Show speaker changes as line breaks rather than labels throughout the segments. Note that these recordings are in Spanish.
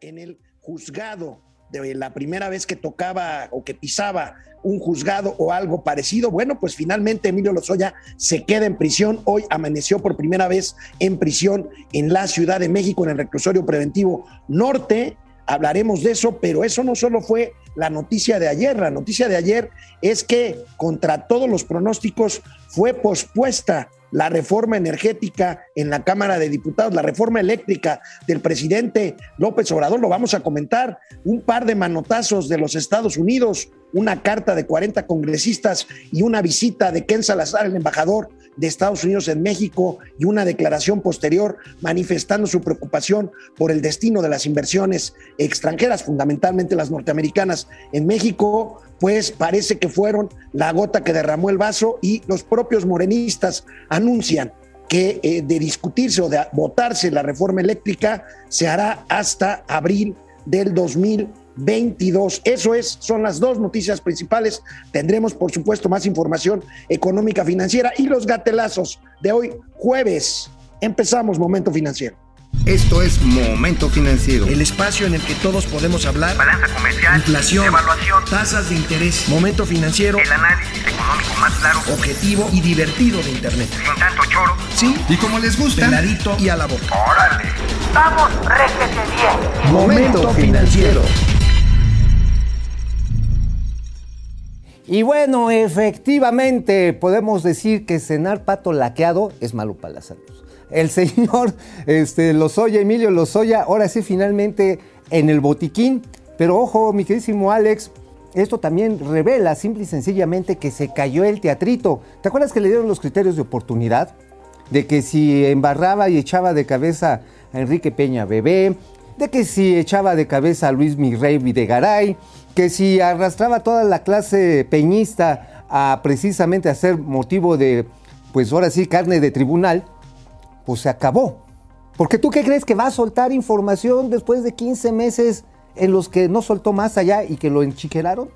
en el juzgado de la primera vez que tocaba o que pisaba un juzgado o algo parecido. Bueno, pues finalmente Emilio Lozoya se queda en prisión. Hoy amaneció por primera vez en prisión en la Ciudad de México, en el reclusorio preventivo norte. Hablaremos de eso, pero eso no solo fue la noticia de ayer. La noticia de ayer es que contra todos los pronósticos fue pospuesta la reforma energética en la Cámara de Diputados, la reforma eléctrica del presidente López Obrador, lo vamos a comentar, un par de manotazos de los Estados Unidos, una carta de 40 congresistas y una visita de Ken Salazar, el embajador de Estados Unidos en México, y una declaración posterior manifestando su preocupación por el destino de las inversiones extranjeras, fundamentalmente las norteamericanas. En México, pues parece que fueron la gota que derramó el vaso y los propios morenistas anuncian que eh, de discutirse o de votarse la reforma eléctrica se hará hasta abril del 2022. Eso es, son las dos noticias principales. Tendremos, por supuesto, más información económica financiera y los gatelazos de hoy jueves. Empezamos Momento Financiero.
Esto es Momento Financiero.
El espacio en el que todos podemos hablar.
Balanza comercial.
Inflación.
Evaluación.
Tasas de interés. Momento Financiero.
El análisis económico más claro.
Objetivo y divertido de Internet.
Sin tanto choro.
Sí.
Y como les gusta.
Peladito y a la boca.
Órale.
Vamos, réjete bien.
Momento Financiero.
Y bueno, efectivamente podemos decir que cenar pato laqueado es malo para la salud. El señor este, Lozoya, Emilio Lozoya, ahora sí finalmente en el botiquín. Pero ojo, mi queridísimo Alex, esto también revela simple y sencillamente que se cayó el teatrito. ¿Te acuerdas que le dieron los criterios de oportunidad? De que si embarraba y echaba de cabeza a Enrique Peña Bebé, de que si echaba de cabeza a Luis Mirrey Videgaray, que si arrastraba toda la clase peñista a precisamente a ser motivo de, pues ahora sí, carne de tribunal, pues se acabó. Porque tú qué crees que va a soltar información después de 15 meses en los que no soltó más allá y que lo enchiqueraron?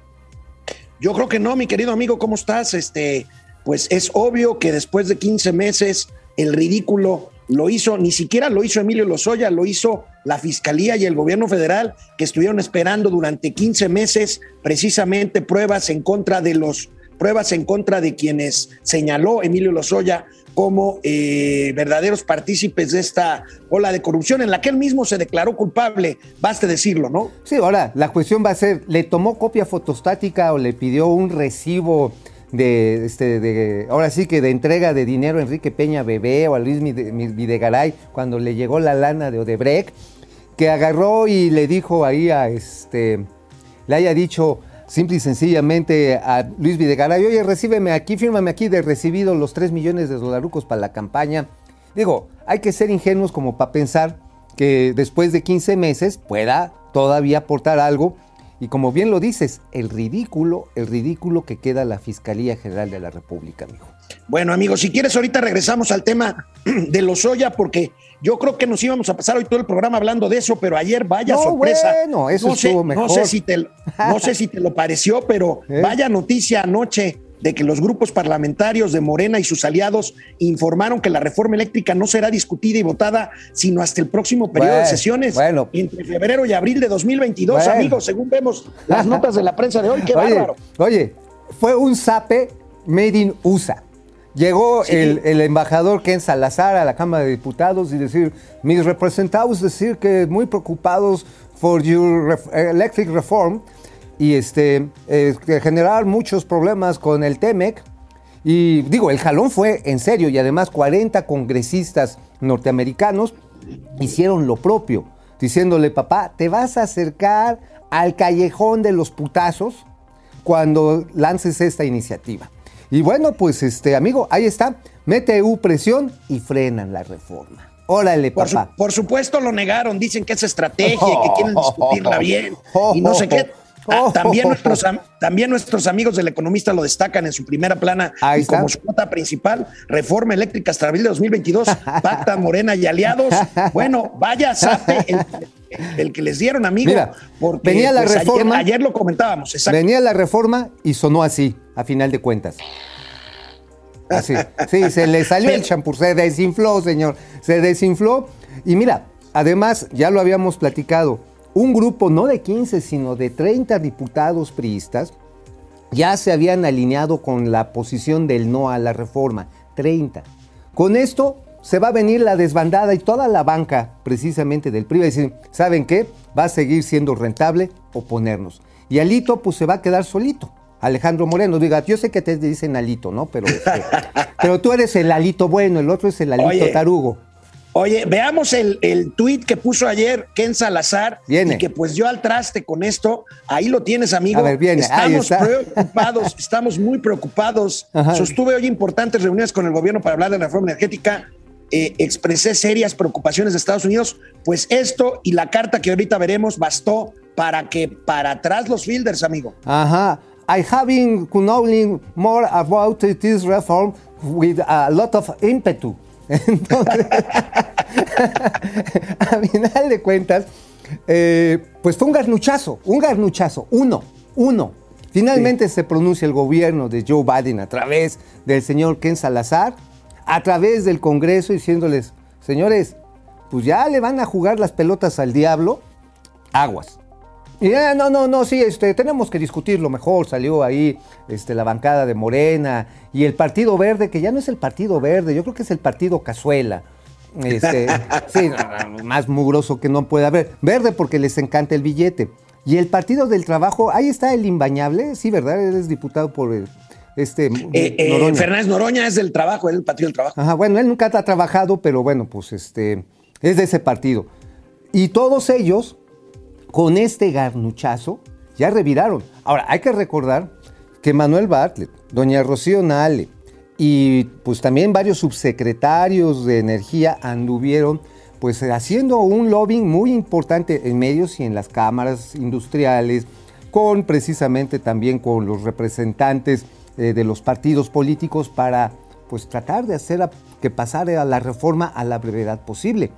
Yo creo que no, mi querido amigo, ¿cómo estás? Este, pues es obvio que después de 15 meses el ridículo lo hizo, ni siquiera lo hizo Emilio Lozoya, lo hizo la Fiscalía y el gobierno federal, que estuvieron esperando durante 15 meses precisamente pruebas en contra de los pruebas en contra de quienes señaló Emilio Lozoya como eh, verdaderos partícipes de esta ola de corrupción en la que él mismo se declaró culpable, baste decirlo, ¿no?
Sí, ahora la cuestión va a ser, ¿le tomó copia fotostática o le pidió un recibo de, este, de ahora sí que de entrega de dinero a Enrique Peña Bebé o a Luis Videgaray cuando le llegó la lana de Odebrecht, que agarró y le dijo ahí a este, le haya dicho, simple y sencillamente a Luis Videgaray, oye, recíbeme aquí, fírmame aquí de recibido los 3 millones de dolarucos para la campaña. Digo, hay que ser ingenuos como para pensar que después de 15 meses pueda todavía aportar algo. Y como bien lo dices, el ridículo, el ridículo que queda la Fiscalía General de la República, amigo.
Bueno, amigos, si quieres, ahorita regresamos al tema de Lozoya, porque yo creo que nos íbamos a pasar hoy todo el programa hablando de eso, pero ayer vaya
No,
sorpresa.
bueno, eso
no sé,
estuvo mejor.
No sé, si te, no sé si te lo pareció, pero
¿Eh?
vaya noticia anoche de que los grupos parlamentarios de Morena y sus aliados informaron que la reforma eléctrica no será discutida y votada sino hasta el próximo periodo de sesiones,
bueno.
entre febrero y abril de 2022,
Bueno.
amigos, según vemos las notas de la prensa de hoy. ¡Qué
oye,
bárbaro!
oye, fue un zape made in USA. Llegó
Sí.
el, el embajador Ken Salazar a la Cámara de Diputados y decir, mis representados decir que muy preocupados for your electric reform y este, eh, generar muchos problemas con el TEMEC. Y digo, el jalón fue en serio y además 40 congresistas norteamericanos hicieron lo propio, diciéndole, papá, te vas a acercar al callejón de los putazos cuando lances esta iniciativa. Y bueno, pues este amigo, ahí está, mete U presión y frenan la reforma. Órale,
Por, su-
papá.
por supuesto lo negaron, dicen que es estrategia que quieren discutirla bien y no sé qué. Ah, también, nuestros, am- también nuestros amigos del economista lo destacan en su primera plana y como su nota principal, reforma eléctrica hasta abril de 2022, pacta Morena y aliados. Bueno, vaya sape el, el que les dieron, amigo.
Mira,
porque
venía la
pues, ayer-
reforma.
Ayer, lo comentábamos, exacto.
Venía la reforma y sonó así, a final de cuentas. Así. Sí, se le salió el champú, se desinfló, señor. Se desinfló. Y mira, además, ya lo habíamos platicado, un grupo no de 15, sino de 30 diputados priistas ya se habían alineado con la posición del no a la reforma. 30. Con esto se va a venir la desbandada y toda la banca precisamente del PRI va a decir, ¿saben qué? Va a seguir siendo rentable oponernos. Y Alito pues se va a quedar solito. Alejandro Moreno, diga, yo sé que te dicen Alito, ¿no? Pero, este, pero tú eres el Alito bueno, el otro es el Alito
Oye.
tarugo.
Oye, veamos el, el tuit que puso ayer Ken Salazar
Viene.
y que pues yo al traste con esto. Ahí lo tienes, amigo.
A ver, viene,
Estamos
está.
preocupados, estamos muy preocupados.
Ajá.
Sostuve hoy importantes reuniones con el gobierno para hablar de la reforma energética. Eh, expresé serias preocupaciones de Estados Unidos. Pues esto y la carta que ahorita veremos bastó para que para atrás los fielders, amigo.
Ajá. I have been knowing more about this reform with a lot of ímpetu. Entonces, a final de cuentas, eh, pues fue un garnuchazo, un garnuchazo, uno, uno. Finalmente se pronuncia el gobierno de Joe Biden a través del señor Ken Salazar, a través del Congreso, diciéndoles, señores, pues ya le van a jugar las pelotas al diablo, aguas. Y eh, no, no, no, sí, este, tenemos que discutirlo mejor. Salió ahí este, la bancada de Morena y el Partido Verde, que ya no es el Partido Verde, yo creo que es el Partido Cazuela. Este, sí, más mugroso que no puede haber. Verde porque les encanta el billete. Y el Partido del Trabajo, ahí está el imbañable, sí, ¿verdad? Eres diputado por el, este
Eh, eh,
Noroña.
Fernández Noroña es del trabajo, es del partido del trabajo.
Ajá, bueno, él nunca ha trabajado, pero bueno, pues este es de ese partido. Y todos ellos, con este garnuchazo, ya reviraron. Ahora, hay que recordar que Manuel Bartlett, doña Rocío Nale y pues también varios subsecretarios de energía anduvieron pues haciendo un lobbying muy importante en medios y en las cámaras industriales, con precisamente también con los representantes eh, de los partidos políticos para pues tratar de hacer que pasara la reforma a la brevedad posible.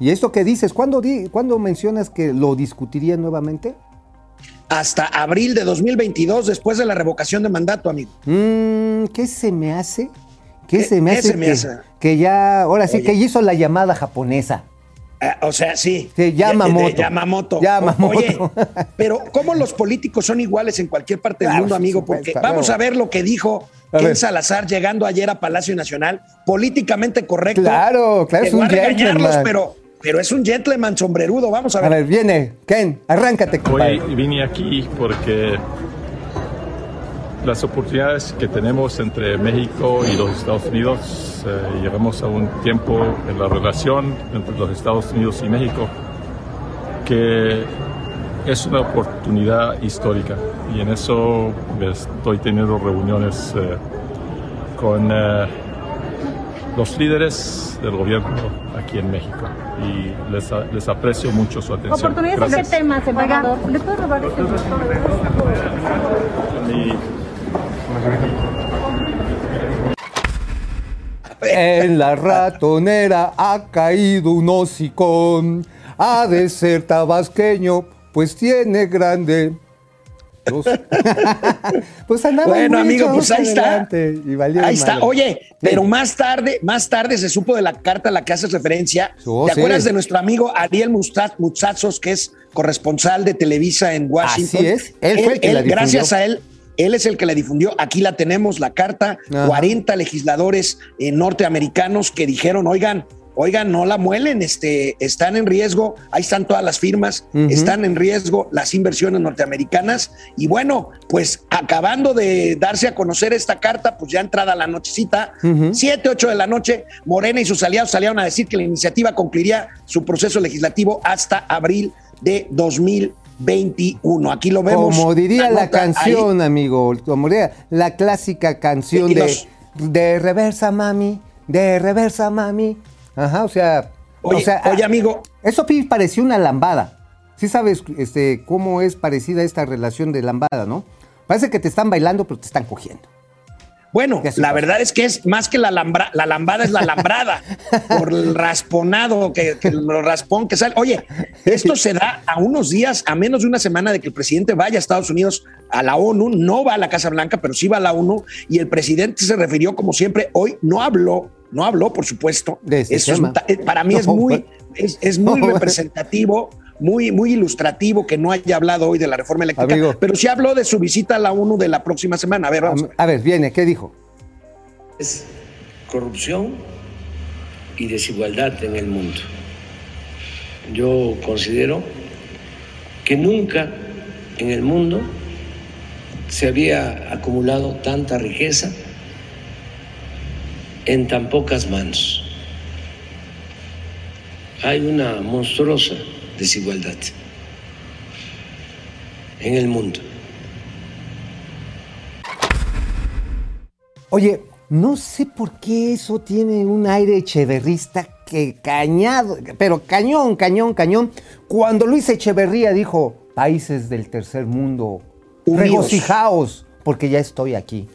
Y esto que dices, ¿cuándo, di- ¿cuándo mencionas que lo discutiría nuevamente?
Hasta abril de 2022, después de la revocación de mandato, amigo.
Mm, ¿Qué se me hace? ¿Qué,
¿Qué-
se me hace?
se me
que,
hace?
que ya, ahora sí,
Oye.
que hizo la llamada japonesa.
Eh, o sea, sí.
Sí, Yamamoto.
Yamamoto.
Yamamoto.
Oye, pero ¿cómo los políticos son iguales en cualquier parte del mundo, amigo? Porque vamos a ver lo que dijo
A
Ken
ver.
Salazar llegando ayer a Palacio Nacional, políticamente correcto.
Claro, claro, es un
regañarlos, pero, pero es un gentleman sombrerudo. Vamos a
A
ver.
viene, Ken, arráncate, compadre.
Hoy vine aquí porque las oportunidades que tenemos entre México y los Estados Unidos, eh, llegamos a un tiempo en la relación entre los Estados Unidos y México que es una oportunidad histórica y en eso estoy teniendo reuniones eh, con eh, los líderes del gobierno aquí en México y les, les aprecio mucho su atención.
Oportunidades en qué
Gracias.
temas, embajador. ¿Le puedo robar este
En la ratonera ha caído un hocicón. Ha de ser tabasqueño, pues tiene grande. Dos. pues andaba
Bueno, amigo, pues ahí está.
y
Ahí está. Oye, pero más tarde, más tarde se supo de la carta a la que haces referencia.
Oh,
¿Te
sí.
acuerdas de nuestro amigo Ariel Mutsatsos, que es corresponsal de Televisa en Washington?
Así es. Él fue el que la difundió.
Gracias a él, él es el que la difundió. Aquí la tenemos, la carta.
Ajá.
40 legisladores eh, norteamericanos que dijeron, oigan, oigan, no la muelen, este, están en riesgo, ahí están todas las firmas, están en riesgo las inversiones norteamericanas. Y bueno, pues acabando de darse a conocer esta carta, pues ya entrada la nochecita,
Ujú.
7, 8 de la noche, Morena y sus aliados salieron a decir que la iniciativa concluiría su proceso legislativo hasta abril de 2021. Aquí lo vemos.
Como diría la
nota ahí.
canción, amigo, como diría la clásica canción de,
los-
de reversa, mami, de reversa, mami. Ajá, o sea.
Oye,
o sea,
oye,
ah,
amigo,
Eso pareció una lambada. Sí sabes este, cómo es parecida esta relación de lambada, ¿no? Parece que te están bailando, pero te están cogiendo.
Bueno, la verdad es que es más que la lambra, la lambada es la lambrada por el rasponado, que, que el raspón que sale. Oye, esto se da a unos días, a menos de una semana de que el presidente vaya a Estados Unidos a la ONU, no va a la Casa Blanca, pero sí va a la ONU, y el presidente se refirió como siempre, hoy no habló no habló, por supuesto.
De ese
Eso es
tema.
un ta- eh, para mí es muy,
bueno.
es, es muy
No,
representativo, muy, muy ilustrativo que no haya hablado hoy de la reforma eléctrica,
Amigo.
pero sí habló de su visita a la ONU de la próxima semana. A ver, vamos. a ver.
A ver, viene, ¿qué dijo?
es corrupción y desigualdad en el mundo. Yo considero que nunca en el mundo se había acumulado tanta riqueza en tan pocas manos. Hay una monstruosa desigualdad en el mundo.
Oye, no sé por qué eso tiene un aire echeverrista que cañado, pero cañón, cañón, cañón. Cuando Luis Echeverría dijo, países del tercer mundo, regocijaos, porque ya estoy aquí.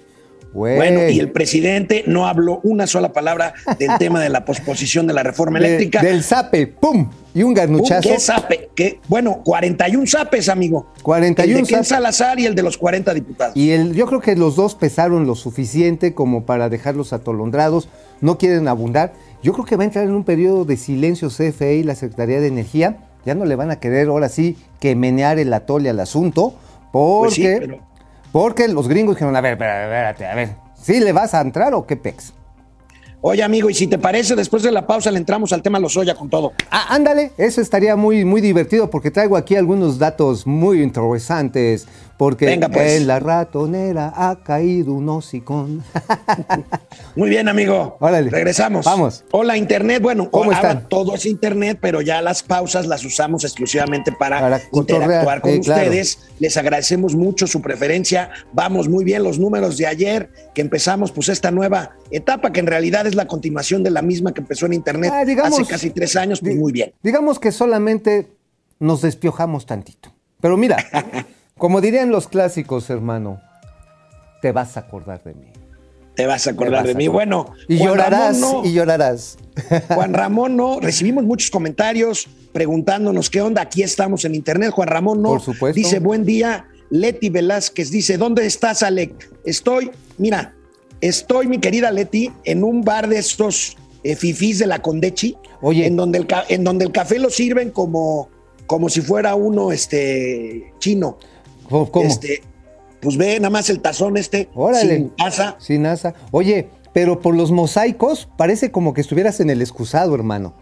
Bueno, y el presidente no habló una sola palabra del tema de la posposición de la reforma
De-
eléctrica.
del zape, ¡pum! Y un garnuchazo.
¿Qué zape? ¿Qué? Bueno, 41 zapes, amigo.
41
el de Ken. Salazar y el de los 40 diputados.
Y el, yo creo que los dos pesaron lo suficiente como para dejarlos atolondrados, no quieren abundar. Yo creo que va a entrar en un periodo de silencio CFE y la Secretaría de Energía. Ya no le van a querer ahora sí que menear el atole al asunto, porque,
Pues sí, pero-
porque los gringos dijeron, a ver, espérate, a ver, ¿sí le vas a entrar o qué pex?
Oye, amigo, y si te parece, después de la pausa le entramos al tema Lozoya con todo.
Ah, ándale, eso estaría muy, muy divertido porque traigo aquí algunos datos muy interesantes. Porque
Venga, pues.
en la ratonera ha caído un hocicón.
Muy bien, amigo.
Órale.
Regresamos.
Vamos.
Hola, Internet. Bueno,
¿Cómo
ahora
están?
todo es Internet, pero ya las pausas las usamos exclusivamente para, interactuar con
claro.
ustedes. Les agradecemos mucho su preferencia. Vamos muy bien los números de ayer, que empezamos pues esta nueva etapa, que en realidad es la continuación de la misma que empezó en Internet
Ah, digamos-
hace casi tres años. Pues muy bien.
Digamos que solamente nos despiojamos tantito. Pero mira, como dirían los clásicos, hermano, te vas a acordar de mí.
Te vas a acordar
vas
de
a
mí.
acordar.
Bueno,
Y
Juan
llorarás,
Ramón no-
y llorarás.
Juan Ramón no, recibimos muchos comentarios preguntándonos qué onda, aquí estamos en internet. Juan Ramón no
Por supuesto.
dice buen día. Leti Velázquez dice, ¿dónde estás, Alec? Estoy, mira, estoy, mi querida Leti, en un bar de estos eh, fifís de la Condechi,
Oye.
en donde el, en donde el café lo sirven como, como si fuera uno este, chino.
¿Cómo?
Este, pues ve nada más el tazón este,
Órale.
sin asa.
Sin asa. Oye, pero por los mosaicos parece como que estuvieras en el excusado, hermano.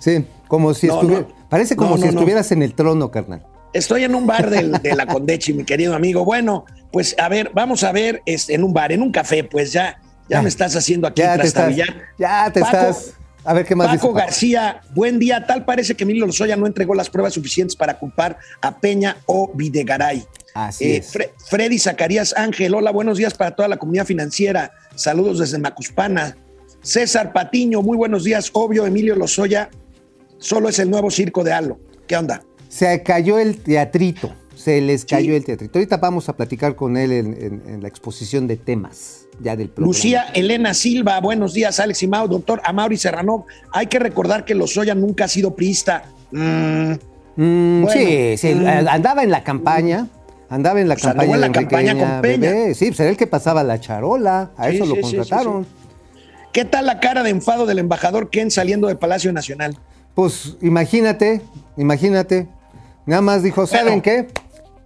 Sí, como si
No,
estuviera.
no.
Parece como
No,
si estuvieras en el trono, carnal.
Estoy en un bar del- de la Condechi, mi querido amigo. Bueno, pues a ver, vamos a ver este, en un bar, en un café, pues ya, ya me estás haciendo aquí
Ya te estás. Ya te
Paco-
estás. A ver qué más
Paco
dice.
García, buen día. Tal parece que Emilio Lozoya no entregó las pruebas suficientes para culpar a Peña o Videgaray.
Así
Eh,
es.
Fre- Freddy Zacarías Ángel, hola, buenos días para toda la comunidad financiera. Saludos desde Macuspana. César Patiño, muy buenos días. Obvio, Emilio Lozoya solo es el nuevo circo de Halo. ¿Qué onda?
Se cayó el teatrito. Se les cayó
Sí.
el teatrito. Ahorita vamos a platicar con él en, en- en la exposición de temas ya del programa.
Lucía Elena Silva, buenos días, Alex y Mau, doctor Amaury Serrano. Hay que recordar que Lozoya nunca ha sido priista. Mm,
Mm,
Bueno,
sí, sí,
mm.
andaba en la campaña. Andaba en la
Pues
campaña
en
de
la campaña con Peña.
Bebé. Sí, pues era el que pasaba la charola. A
Sí,
eso
sí,
lo contrataron.
¿Qué tal la cara de enfado del embajador Ken saliendo del Palacio Nacional?
Pues imagínate, imagínate. Nada más dijo, ¿saben qué?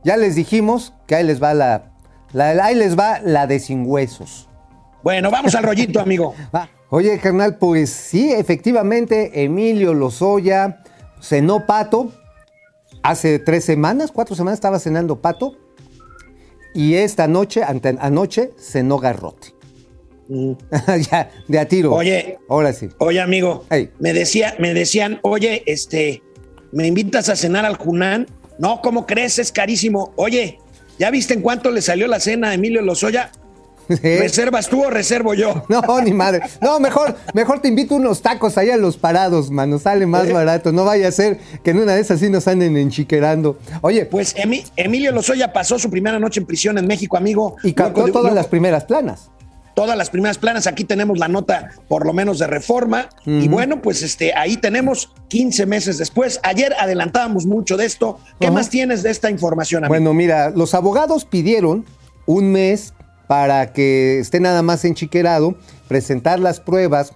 Ya les dijimos que ahí les va la, la- ahí les va la de sin huesos.
Bueno, vamos al rollito, amigo.
Oye, carnal, pues sí, efectivamente, Emilio Lozoya cenó pato. Hace tres semanas, cuatro semanas estaba cenando pato. Y esta noche, ante- anoche, cenó garrote. ya, de a tiro.
Mm. Oye.
Ahora sí.
Oye, amigo, me, decía, me decían, oye, este, ¿me invitas a cenar al Junán? No, ¿cómo crees? Es carísimo. Oye, ¿ya viste en cuánto le salió la cena a Emilio Lozoya? ¿Reservas tú o reservo yo?
No, ni madre. No, mejor, mejor te invito unos tacos allá a los parados, mano. Sale más
Eh.
barato. No vaya a ser que en una de esas sí nos anden enchiquerando. Oye,
Pues Emi- Emilio Lozoya pasó su primera noche en prisión en México, amigo.
y
de-
todas las primeras planas.
Todas las primeras planas. Aquí tenemos la nota, por lo menos, de reforma. Y bueno, pues este, ahí tenemos 15 meses después. Ayer adelantábamos mucho de esto. ¿Qué más tienes de esta información, amigo?
Bueno, mira, los abogados pidieron un mes para que esté nada más enchiquerado, presentar las pruebas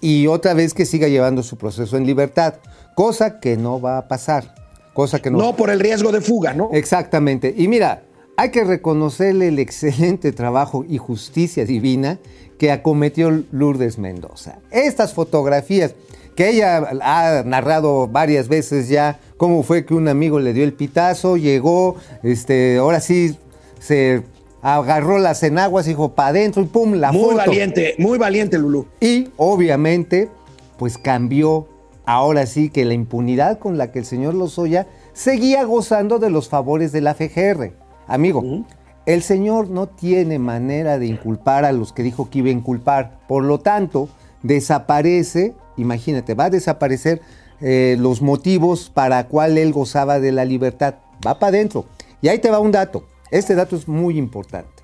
y otra vez que siga llevando su proceso en libertad, cosa que no va a pasar, cosa que no.
No por el riesgo de fuga, ¿no?
Exactamente. Y mira, hay que reconocerle el excelente trabajo y justicia divina que acometió Lourdes Mendoza. Estas fotografías que ella ha narrado varias veces ya, cómo fue que un amigo le dio el pitazo, llegó, este, ahora sí se agarró las enaguas, dijo para adentro y pum, la
muy
foto.
valiente, muy valiente, Lulú.
Y obviamente, pues cambió ahora sí que la impunidad con la que el señor Lozoya seguía gozando de los favores de la FGR. Amigo, el señor no tiene manera de inculpar a los que dijo que iba a inculpar. Por lo tanto, desaparece, imagínate, va a desaparecer eh, los motivos para cual él gozaba de la libertad. Va para adentro. Y ahí te va un dato. Este dato es muy importante.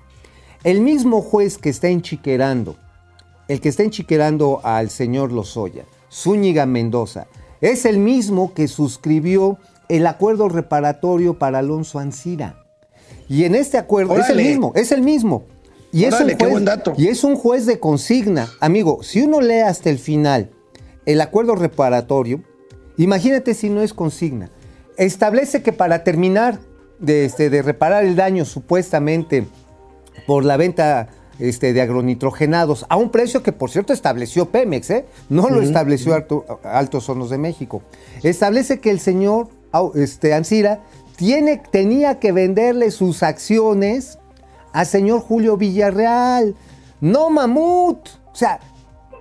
El mismo juez que está enchiquerando, el que está enchiquerando al señor Lozoya, Zúñiga Mendoza, es el mismo que suscribió el acuerdo reparatorio para Alonso Ancira. Y en este acuerdo es el mismo, es el mismo. Y es, un juez,
dato.
y es un juez de consigna. Amigo, si uno lee hasta el final el acuerdo reparatorio, imagínate si no es consigna. Establece que para terminar de, este, de reparar el daño supuestamente por la venta este, de agronitrogenados a un precio que, por cierto, estableció Pemex, ¿eh? no lo estableció Alto- Altos Hornos de México. Establece que el señor este, Ancira tiene, tenía que venderle sus acciones al señor Julio Villarreal, no Mamut. O sea,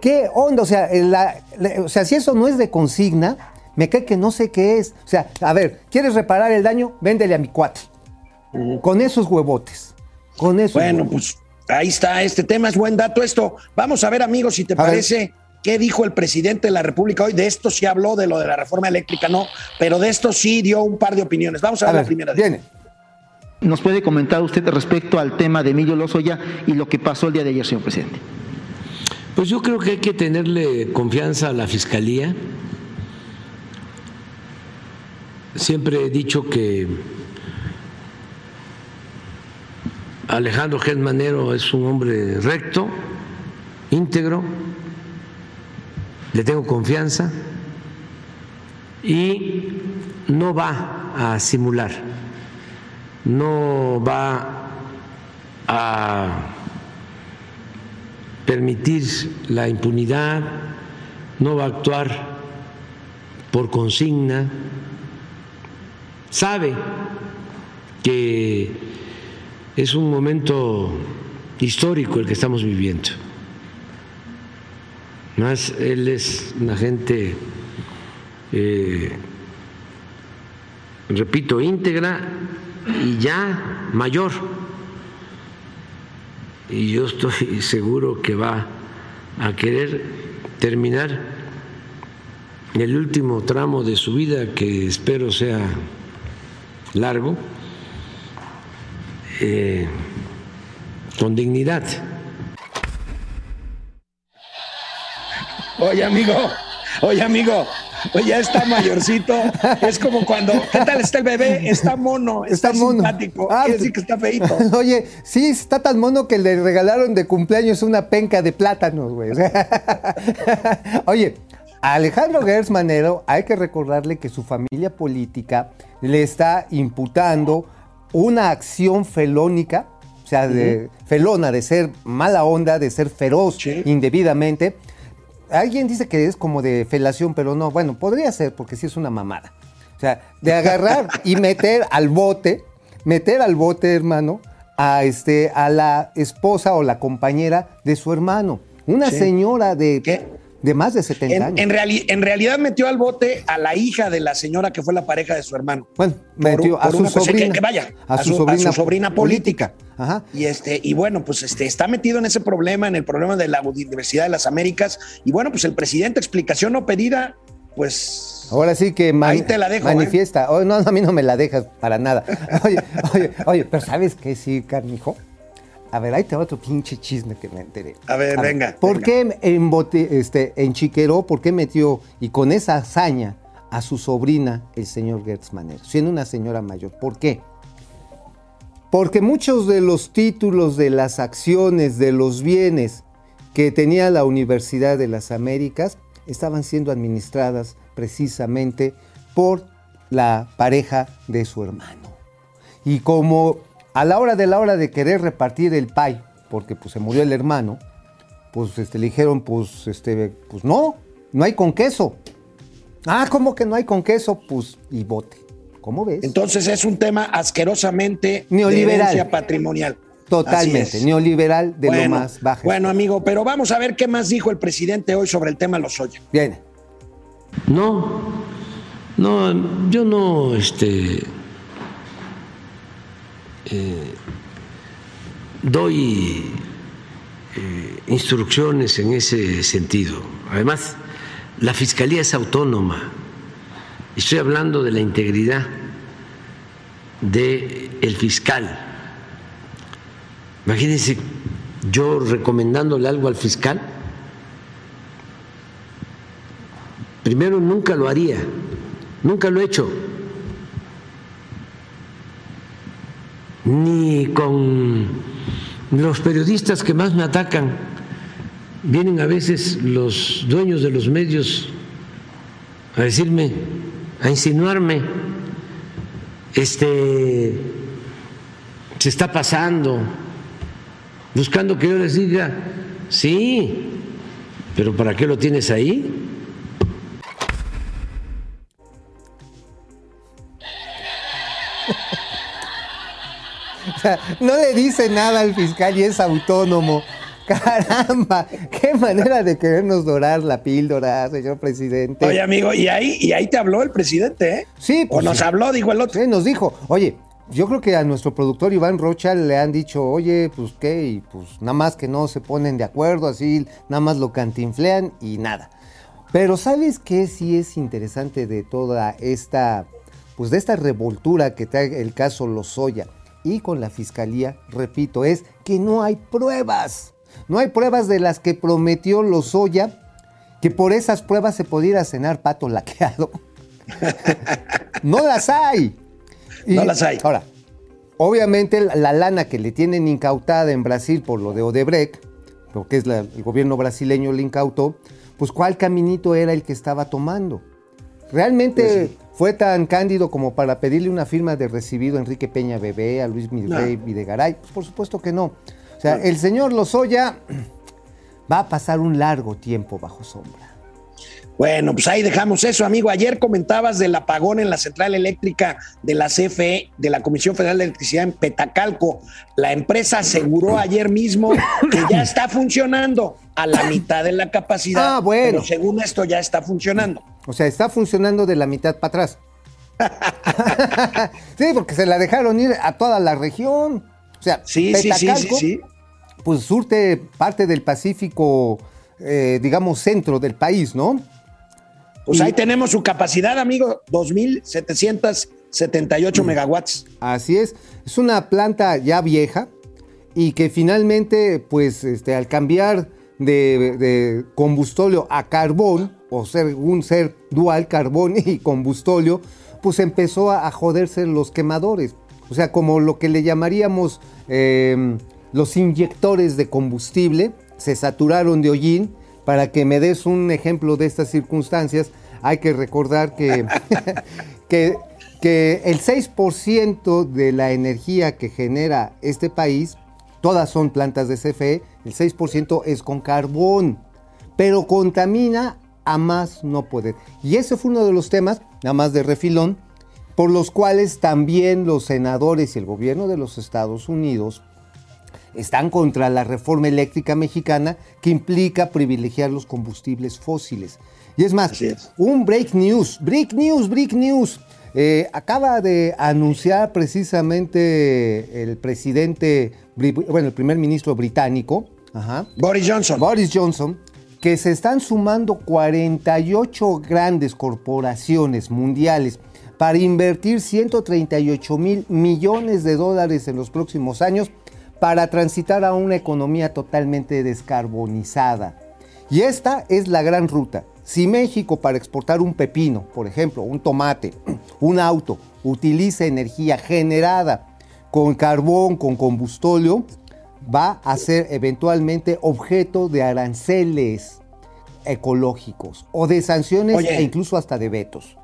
¿qué onda? O sea, la- la- o sea, si eso no es de consigna, me cae que no sé qué es. O sea, a ver, ¿quieres reparar el daño? Véndele a mi cuate. Con esos huevotes. Con esos
Bueno,
huevotes.
pues ahí está, este tema es buen dato esto. Vamos a ver, amigos, si te
A ver.
Qué dijo el presidente de la República hoy. De esto sí habló, de lo de la reforma eléctrica no, pero de esto sí dio un par de opiniones. Vamos a ver,
A
la
ver,
primera. de-
viene.
¿Nos puede comentar usted respecto al tema de Emilio Lozoya y lo que pasó el día de ayer, señor presidente?
Pues yo creo que hay que tenerle confianza a la Fiscalía. Siempre he dicho que Alejandro Germanero es un hombre recto, íntegro, le tengo confianza y no va a simular, no va a permitir la impunidad, no va a actuar por consigna, sabe que es un momento histórico el que estamos viviendo. Más él es una gente, eh, repito, íntegra y ya mayor y yo estoy seguro que va a querer terminar el último tramo de su vida, que espero sea largo, eh, con dignidad.
Oye, amigo, oye, amigo, oye, ya está mayorcito. Es como cuando, ¿qué tal está el bebé? Está mono, está,
Está mono.
simpático.
Ah,
Quiere decir que está feito.
Oye, sí, está tan mono que le regalaron de cumpleaños una penca de plátanos, güey. Oye, a Alejandro Gertz Manero hay que recordarle que su familia política le está imputando una acción felónica, o sea, de, felona, de ser mala onda, de ser feroz
Sí.
indebidamente. Alguien dice que es como de felación, pero no, bueno, podría ser porque sí es una mamada. O sea, de agarrar y meter al bote, meter al bote, hermano, a, este, a la esposa o la compañera de su hermano. Una
Sí.
señora de,
¿Qué?
De más de 70
En,
años.
en reali- en realidad metió al bote a la hija de la señora que fue la pareja de su hermano.
bueno,
Por-
metió a
por
su sobrina.
que- que vaya,
a su sobrina,
sobrina política.
Ajá.
Y este, y bueno, pues este está metido en ese problema, en el problema de la Universidad de las Américas. Y bueno, pues el presidente, explicación no pedida, pues
Ahora sí que man-
Ahí te la dejo, ¿eh?
manifiesta. Oh, no, a mí no me la dejas para nada. Oye, oye, oye, pero ¿sabes qué sí, carnijo? A ver, ahí te va otro pinche chisme que me enteré.
A ver, venga,
¿Por
venga.
qué embote, este, enchiqueró, por qué metió y con esa hazaña a su sobrina, el señor Gertz Manero, siendo una señora mayor? ¿Por qué? Porque muchos de los títulos de las acciones, de los bienes que tenía la Universidad de las Américas estaban siendo administradas precisamente por la pareja de su hermano. Y como a la hora de la hora de querer repartir el pay, porque pues se murió el hermano, pues este, le dijeron, pues, este, pues no, no hay con queso. Ah, ¿cómo que no hay con queso? Pues, y bote. ¿Cómo ves?
Entonces es un tema asquerosamente
Neoliberal.
de patrimonial.
Totalmente, neoliberal de
bueno,
lo más bajo.
Bueno, amigo, pero vamos a ver qué más dijo el presidente hoy sobre el tema Lozoya.
Bien.
No, no, yo no, este, eh, doy eh, instrucciones en ese sentido. Además, la fiscalía es autónoma. Estoy hablando de la integridad del fiscal. Imagínense yo recomendándole algo al fiscal. Primero, nunca lo haría, nunca lo he hecho. Ni con los periodistas que más me atacan. Vienen a veces los dueños de los medios a decirme, a insinuarme, este, se está pasando, buscando que yo les diga, sí, pero ¿para qué lo tienes ahí?
O sea, no le dice nada al fiscal y es autónomo. Caramba, qué manera de querernos dorar la píldora, señor presidente.
Oye, amigo, y ahí, y ahí te habló el presidente, ¿eh?
Sí,
O
pues
nos
sí.
habló, dijo el otro.
Sí, nos dijo, oye, yo creo que a nuestro productor Iván Rocha le han dicho, oye, pues qué, y pues nada más que no se ponen de acuerdo, así, nada más lo cantinflean y nada. Pero ¿sabes qué sí es interesante de toda esta, pues de esta revoltura que trae el caso Lozoya y con la fiscalía, repito, es que no hay pruebas. No hay pruebas de las que prometió Lozoya, que por esas pruebas se pudiera cenar pato laqueado. no las hay. Y
No las hay.
Ahora, obviamente la, la lana que le tienen incautada en Brasil por lo de Odebrecht, lo que es la- el gobierno brasileño le incautó, pues cuál caminito era el que estaba tomando. ¿Realmente fue tan cándido como para pedirle una firma de recibido a Enrique Peña Bebé, a Luis Mirrey Videgaray? Pues por supuesto que no. O sea, el señor Lozoya va a pasar un largo tiempo bajo sombra.
Bueno, pues ahí dejamos eso, amigo. Ayer comentabas del apagón en la central eléctrica de la CFE, de la Comisión Federal de Electricidad en Petacalco. La empresa aseguró ayer mismo que ya está funcionando a la mitad de la capacidad.
Ah, bueno.
Pero según esto ya está funcionando.
O sea, está funcionando de la mitad para atrás. sí, porque se la dejaron ir a toda la región. O sea,
Sí,
Petacalco,
sí.
pues surte parte del Pacífico, eh, digamos, centro del país, ¿no?
Pues ahí tenemos su capacidad, amigo, 2.778 megawatts.
Así es. Es una planta ya vieja y que finalmente, pues, este, al cambiar de, de combustóleo a carbón, o ser un ser dual, carbón y combustóleo, pues empezó a, a joderse los quemadores. O sea, como lo que le llamaríamos eh, los inyectores de combustible, se saturaron de hollín. Para que me des un ejemplo de estas circunstancias, hay que recordar que, que, el 6% de la energía que genera este país, todas son plantas de CFE, el 6% es con carbón, pero contamina a más no poder. Y ese fue uno de los temas, nada más de refilón, por los cuales también los senadores y el gobierno de los Estados Unidos están contra la reforma eléctrica mexicana que implica privilegiar los combustibles fósiles. Y es más,
es.
un break news, break news, break news. Eh, acaba de anunciar precisamente el presidente, bueno, el primer ministro británico, ajá,
Boris Johnson.
Boris Johnson, que se están sumando 48 grandes corporaciones mundiales para invertir 138 mil millones de dólares en los próximos años para transitar a una economía totalmente descarbonizada. Y esta es la gran ruta. Si México para exportar un pepino, por ejemplo, un tomate, un auto, utiliza energía generada con carbón, con combustóleo, va a ser eventualmente objeto de aranceles ecológicos o de sanciones
Oye.
e incluso hasta de vetos.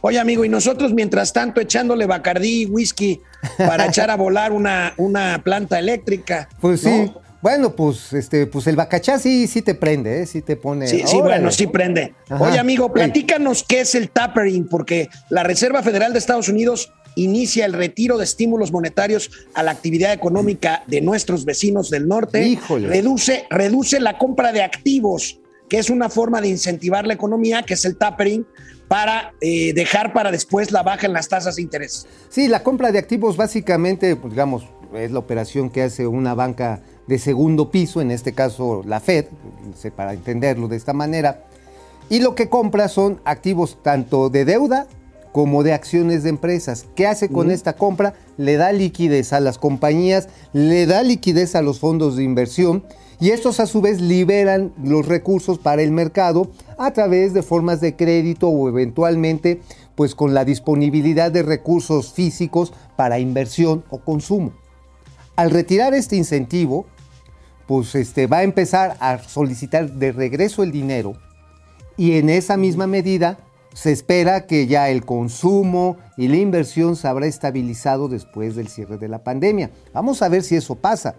Oye, amigo, y nosotros mientras tanto echándole Bacardí y whisky para echar a volar una, una planta eléctrica.
Pues
¿no?
sí. Bueno, pues este, pues el bacachá sí, sí te prende, ¿eh? sí te pone.
Sí, bueno, sí prende.
Ajá.
Oye, amigo, platícanos qué es el tapering, porque la Reserva Federal de Estados Unidos inicia el retiro de estímulos monetarios a la actividad económica de nuestros vecinos del norte.
Híjole.
Reduce, reduce la compra de activos, que es una forma de incentivar la economía, que es el tapering, para eh, dejar para después la baja en las tasas de interés.
Sí, la compra de activos básicamente, pues, digamos, es la operación que hace una banca de segundo piso, en este caso la Fed, para entenderlo de esta manera. Y lo que compra son activos tanto de deuda como de acciones de empresas. ¿Qué hace con esta compra? Le da liquidez a las compañías, le da liquidez a los fondos de inversión y estos a su vez liberan los recursos para el mercado a través de formas de crédito o eventualmente pues con la disponibilidad de recursos físicos para inversión o consumo. Al retirar este incentivo, pues este, va a empezar a solicitar de regreso el dinero y en esa misma medida se espera que ya el consumo y la inversión se habrá estabilizado después del cierre de la pandemia. Vamos a ver si eso pasa,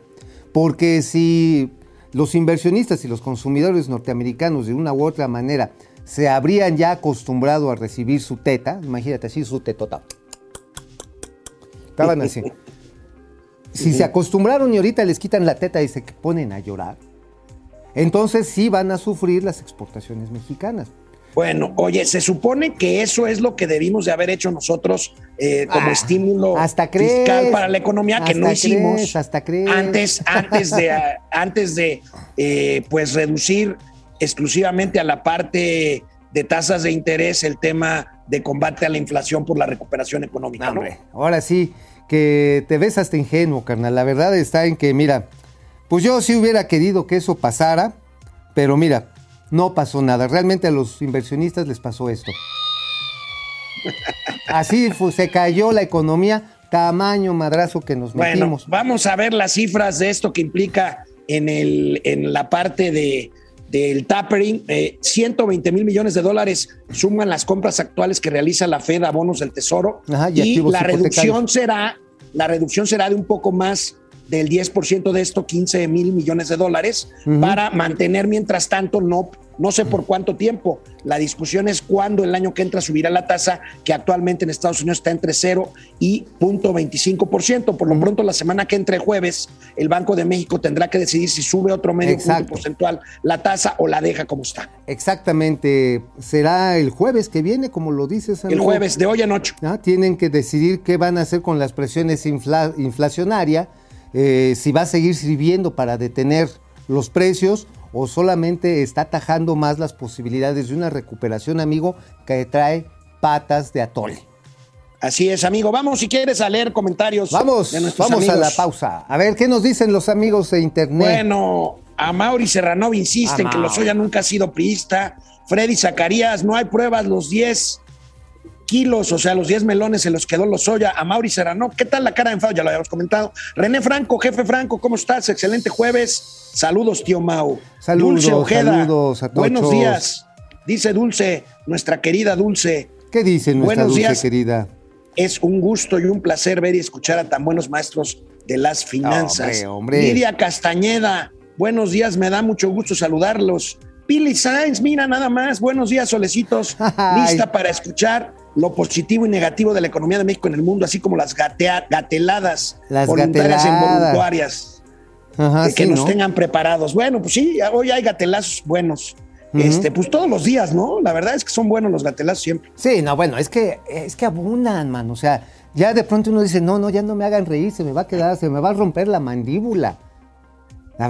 porque si los inversionistas y los consumidores norteamericanos de una u otra manera se habrían ya acostumbrado a recibir su teta, imagínate así su tetota. Estaban así. Si se acostumbraron y ahorita les quitan la teta y se ponen a llorar, entonces sí van a sufrir las exportaciones mexicanas.
Bueno, oye, se supone que eso es lo que debimos de haber hecho nosotros eh, como
Ah,
estímulo
hasta crees,
fiscal para la economía que no hicimos
crees, hasta crees.
antes, antes de, antes de eh, pues reducir exclusivamente a la parte de tasas de interés el tema de combate a la inflación por la recuperación económica.
No,
¿no?
hombre, ahora sí que te ves hasta ingenuo, carnal. La verdad está en que, mira, pues yo sí hubiera querido que eso pasara, pero mira, no pasó nada. Realmente a los inversionistas les pasó esto. Así se cayó la economía, tamaño madrazo que nos
Bueno,
metimos.
vamos a ver las cifras de esto que implica en, el, en la parte de, del tapering. Eh, 120 mil millones de dólares suman las compras actuales que realiza la Fed a bonos del Tesoro.
Ajá, y
y la reducción será, la reducción será de un poco más del 10% de esto, 15 mil millones de dólares, para mantener mientras tanto, no, no sé por cuánto tiempo. La discusión es cuándo el año que entra subirá la tasa, que actualmente en Estados Unidos está entre 0 y 0.25%. Por lo pronto, la semana que entre jueves, el Banco de México tendrá que decidir si sube otro medio
Exacto.
punto porcentual la tasa o la deja como está.
Exactamente, será el jueves que viene, como lo dices.
El
amigo.
jueves, de hoy en ocho.
¿no? Tienen que decidir qué van a hacer con las presiones infla- inflacionarias, eh, si va a seguir sirviendo para detener los precios o solamente está atajando más las posibilidades de una recuperación, amigo, que trae patas de atole.
Así es, amigo. Vamos, si quieres, a leer comentarios.
Vamos,
de nuestros
vamos a la pausa. A ver, ¿qué nos dicen los amigos de internet?
Bueno, a Mauri Serranov insiste en que. Lozoya nunca ha sido priista. Freddy Zacarías, no hay pruebas, los 10 kilos, o sea, los 10 melones se los quedó Lozoya. A Mauri Serranov, ¿qué tal la cara de enfado? Ya lo habíamos comentado. René Franco, jefe Franco, ¿cómo estás? Excelente jueves. Saludos, tío Mau.
Saludos,
Dulce Ojeda.
saludos a todos.
Buenos días. Dice Dulce, nuestra querida Dulce.
¿Qué dice nuestra
Buenos
dulce
días.
querida?
Es un gusto y un placer ver y escuchar a tan buenos maestros de las finanzas.
Hombre, hombre.
Lidia Castañeda, buenos días, me da mucho gusto saludarlos. Pili Sainz, mira nada más, buenos días, solecitos. Lista para escuchar lo positivo y negativo de la economía de México en el mundo, así como las gatea- gateladas
Las
voluntarias e involuntarias.
Ajá,
que,
sí,
nos
¿no?
tengan preparados. Bueno, pues sí, hoy hay gatelazos buenos. Este, pues todos los días, ¿no? La verdad es que son buenos los gatelazos siempre.
Sí, no, bueno, es que, es que abundan, man. O sea, ya de pronto uno dice, no, no, ya no me hagan reír, se me va a quedar, se me va a romper la mandíbula.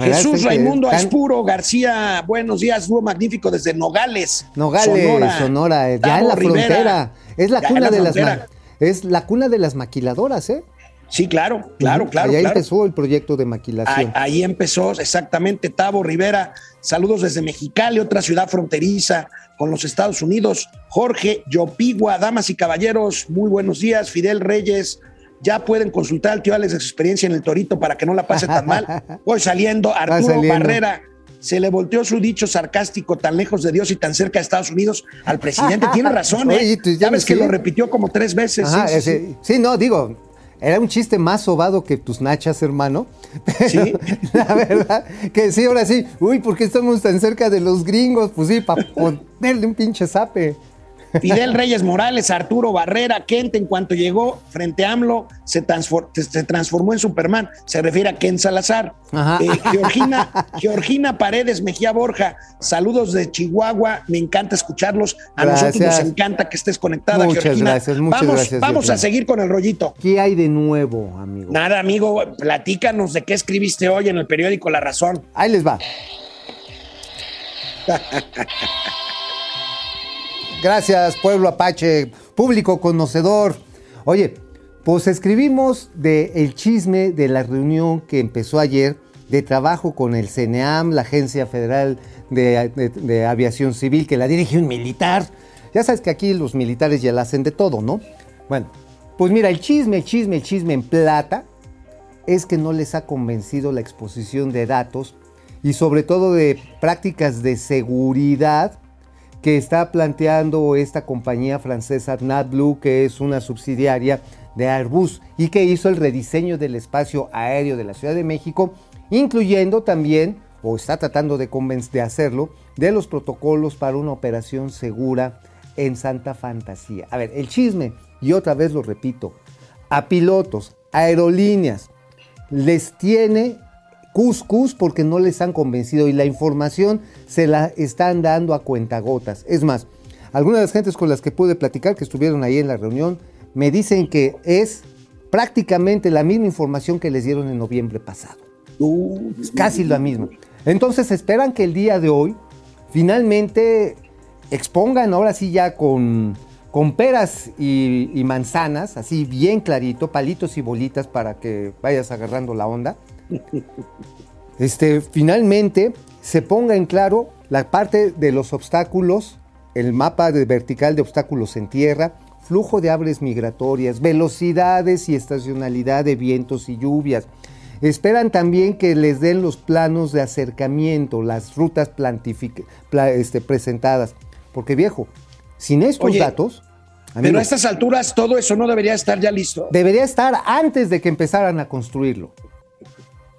Jesús
es que
Raimundo
están-
Aispuro García, buenos días, dúo magnífico desde Nogales.
Nogales, Sonora, eh, ya
Tavo
en la
Rivera.
frontera. Es la cuna
la
de las
frontera.
es la cuna de las maquiladoras, ¿eh?
Sí, claro, claro, claro. Claro.
empezó el proyecto de maquilación.
Ahí, ahí empezó exactamente Tavo Rivera. Saludos desde Mexicali, otra ciudad fronteriza con los Estados Unidos. Jorge Yopigua, damas y caballeros, muy buenos días. Fidel Reyes, Ya pueden consultar al tío Alex de su experiencia en el Torito para que no la pase tan mal. Voy saliendo, Arturo
saliendo.
Barrera. Se le volteó su dicho sarcástico tan lejos de Dios y tan cerca de Estados Unidos al presidente. Tiene razón, ¿eh?
Oye, tú ya
ves que lo repitió como tres veces.
Ajá,
sí, sí,
ese-
sí.
sí, no, digo, era un chiste más sobado que tus nachas, hermano. Pero
Sí.
La verdad, que sí, ahora sí. Uy, ¿por qué estamos tan cerca de los gringos? Pues sí, para ponerle un pinche zape.
Fidel Reyes Morales, Arturo Barrera, Kent, en cuanto llegó frente a AMLO, se, transfor- se- transformó en Superman. Se refiere a Ken Salazar. Eh, Georgina, Georgina Paredes Mejía Borja, saludos de Chihuahua. Me encanta escucharlos. A nosotros nos encanta que estés conectada,
Muchas
Georgina.
gracias, muchas
vamos,
gracias,
Vamos a seguir con el rollito.
¿Qué hay de nuevo, amigo?
Nada, amigo, platícanos de qué escribiste hoy en el periódico La Razón.
Ahí les va. Gracias, pueblo apache, público conocedor. Oye, pues escribimos de el chisme de la reunión que empezó ayer de trabajo con el CNEAM, la Agencia Federal de, de- Aviación Civil, que la dirige un militar. Ya sabes que aquí los militares ya la hacen de todo, ¿no? Bueno, pues mira, el chisme, el chisme, el chisme en plata es que no les ha convencido la exposición de datos y sobre todo de prácticas de seguridad que está planteando esta compañía francesa NatBlue, que es una subsidiaria de Airbus y que hizo el rediseño del espacio aéreo de la Ciudad de México, incluyendo también, o está tratando de, de hacerlo, de los protocolos para una operación segura en Santa Fantasía. A ver, el chisme, y otra vez lo repito, a pilotos, aerolíneas, les tiene cuscus porque no les han convencido y la información se la están dando a cuentagotas. Es más, algunas de las gentes con las que pude platicar, que estuvieron ahí en la reunión, me dicen que es prácticamente la misma información que les dieron en noviembre pasado. Es casi la misma. Entonces esperan que el día de hoy finalmente expongan ahora sí ya con, peras y, y manzanas, así bien clarito, palitos y bolitas para que vayas agarrando la onda. Este, finalmente se ponga en claro la parte de los obstáculos, el mapa de vertical de obstáculos en tierra, flujo de aves migratorias, velocidades y estacionalidad de vientos y lluvias. Esperan también que les den los planos de acercamiento, las rutas pla- este, presentadas. Porque viejo, sin estos
Oye,
datos,
Pero a estas alturas todo eso no debería estar ya listo.
debería estar antes de que empezaran a construirlo.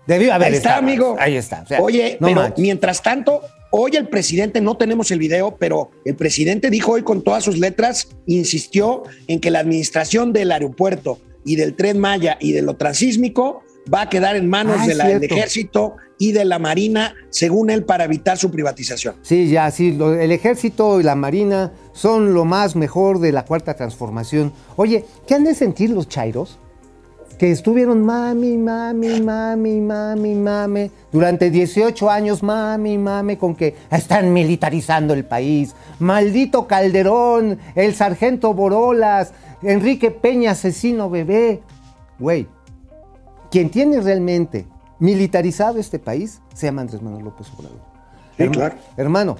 Debió haber
Ahí está,
estado.
amigo.
Ahí está. O sea,
Oye,
no
pero
manches.
mientras tanto, hoy el presidente, no tenemos el video, pero el presidente dijo hoy con todas sus letras, insistió en que la administración del aeropuerto y del tren Maya y de lo transísmico va a quedar en manos
Ah, es
de la- del ejército y de la marina, según él, para evitar su privatización.
Sí, ya, sí, lo- el ejército y la marina son lo más mejor de la cuarta transformación. Oye, ¿qué han de sentir los chairos? Que estuvieron mami, mami, mami, mami, mami, durante 18 años, mami, mami, con que están militarizando el país. Maldito Calderón, el sargento Borolas, Enrique Peña, asesino bebé. Güey, quien tiene realmente militarizado este país se llama Andrés Manuel López Obrador.
Sí, claro.
Hermano,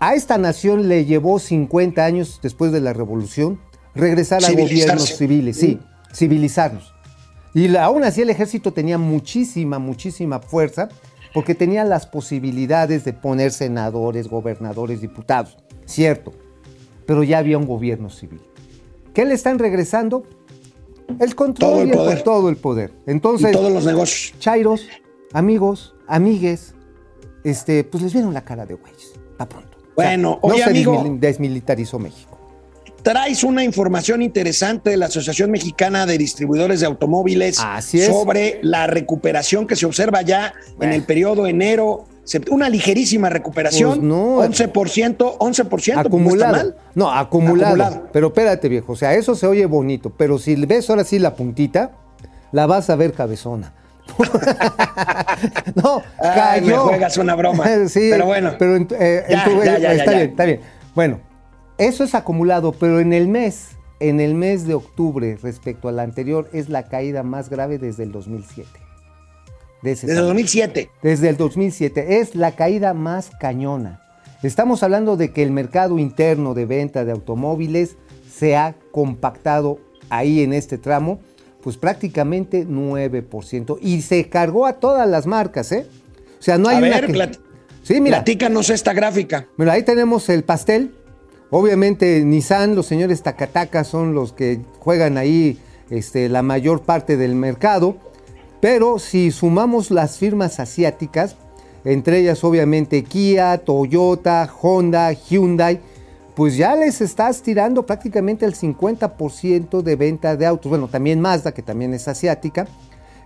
a esta nación le llevó 50 años después de la revolución regresar a gobiernos civiles, sí, civilizarnos. Y la- aún así el ejército tenía muchísima, muchísima fuerza porque tenía las posibilidades de poner senadores, gobernadores, diputados. Cierto, pero ya había un gobierno civil. ¿Qué le están regresando? El control
Todo el
y el
poder.
todo el poder. Entonces,
y todos los negocios.
Chairos, amigos, amigues, este, pues les vieron la cara de güeyes. Pa' pronto.
Bueno,
no
oye,
se
amigo.
desmili- desmilitarizó México.
Traes una información interesante de la Asociación Mexicana de Distribuidores de Automóviles
Así
sobre la recuperación que se observa ya en el periodo enero. Una ligerísima recuperación,
Pues no.
11%, 11%, pues no está
acumulado.
mal.
No, acumulado.
Acumulado.
Pero espérate, viejo. O sea, eso se oye bonito. Pero si ves ahora sí la puntita, la vas a ver cabezona. no,
Ay, me
cayó.
juegas una broma.
sí,
Pero bueno.
Pero en tu- eh, en
Ya,
tu-
ya, ya,
está bien, está bien. Bueno, eso es acumulado, pero en el mes, en el mes de octubre respecto al anterior, es la caída más grave desde el 2007. De ese
Desde
tamaño.
2007.
Desde el 2007. Es la caída más cañona. Estamos hablando de que el mercado interno de venta de automóviles se ha compactado ahí en este tramo pues prácticamente 9%. Y se cargó a todas las marcas, ¿eh? O sea, no hay
A
una
ver,
que- Sí, mira.
platícanos esta gráfica.
Mira, ahí tenemos el pastel. Obviamente Nissan, los señores Takataka son los que juegan ahí este, la mayor parte del mercado. Pero si sumamos las firmas asiáticas, entre ellas obviamente Kia, Toyota, Honda, Hyundai, pues ya les estás tirando prácticamente el 50% de venta de autos. Bueno, también Mazda, que también es asiática.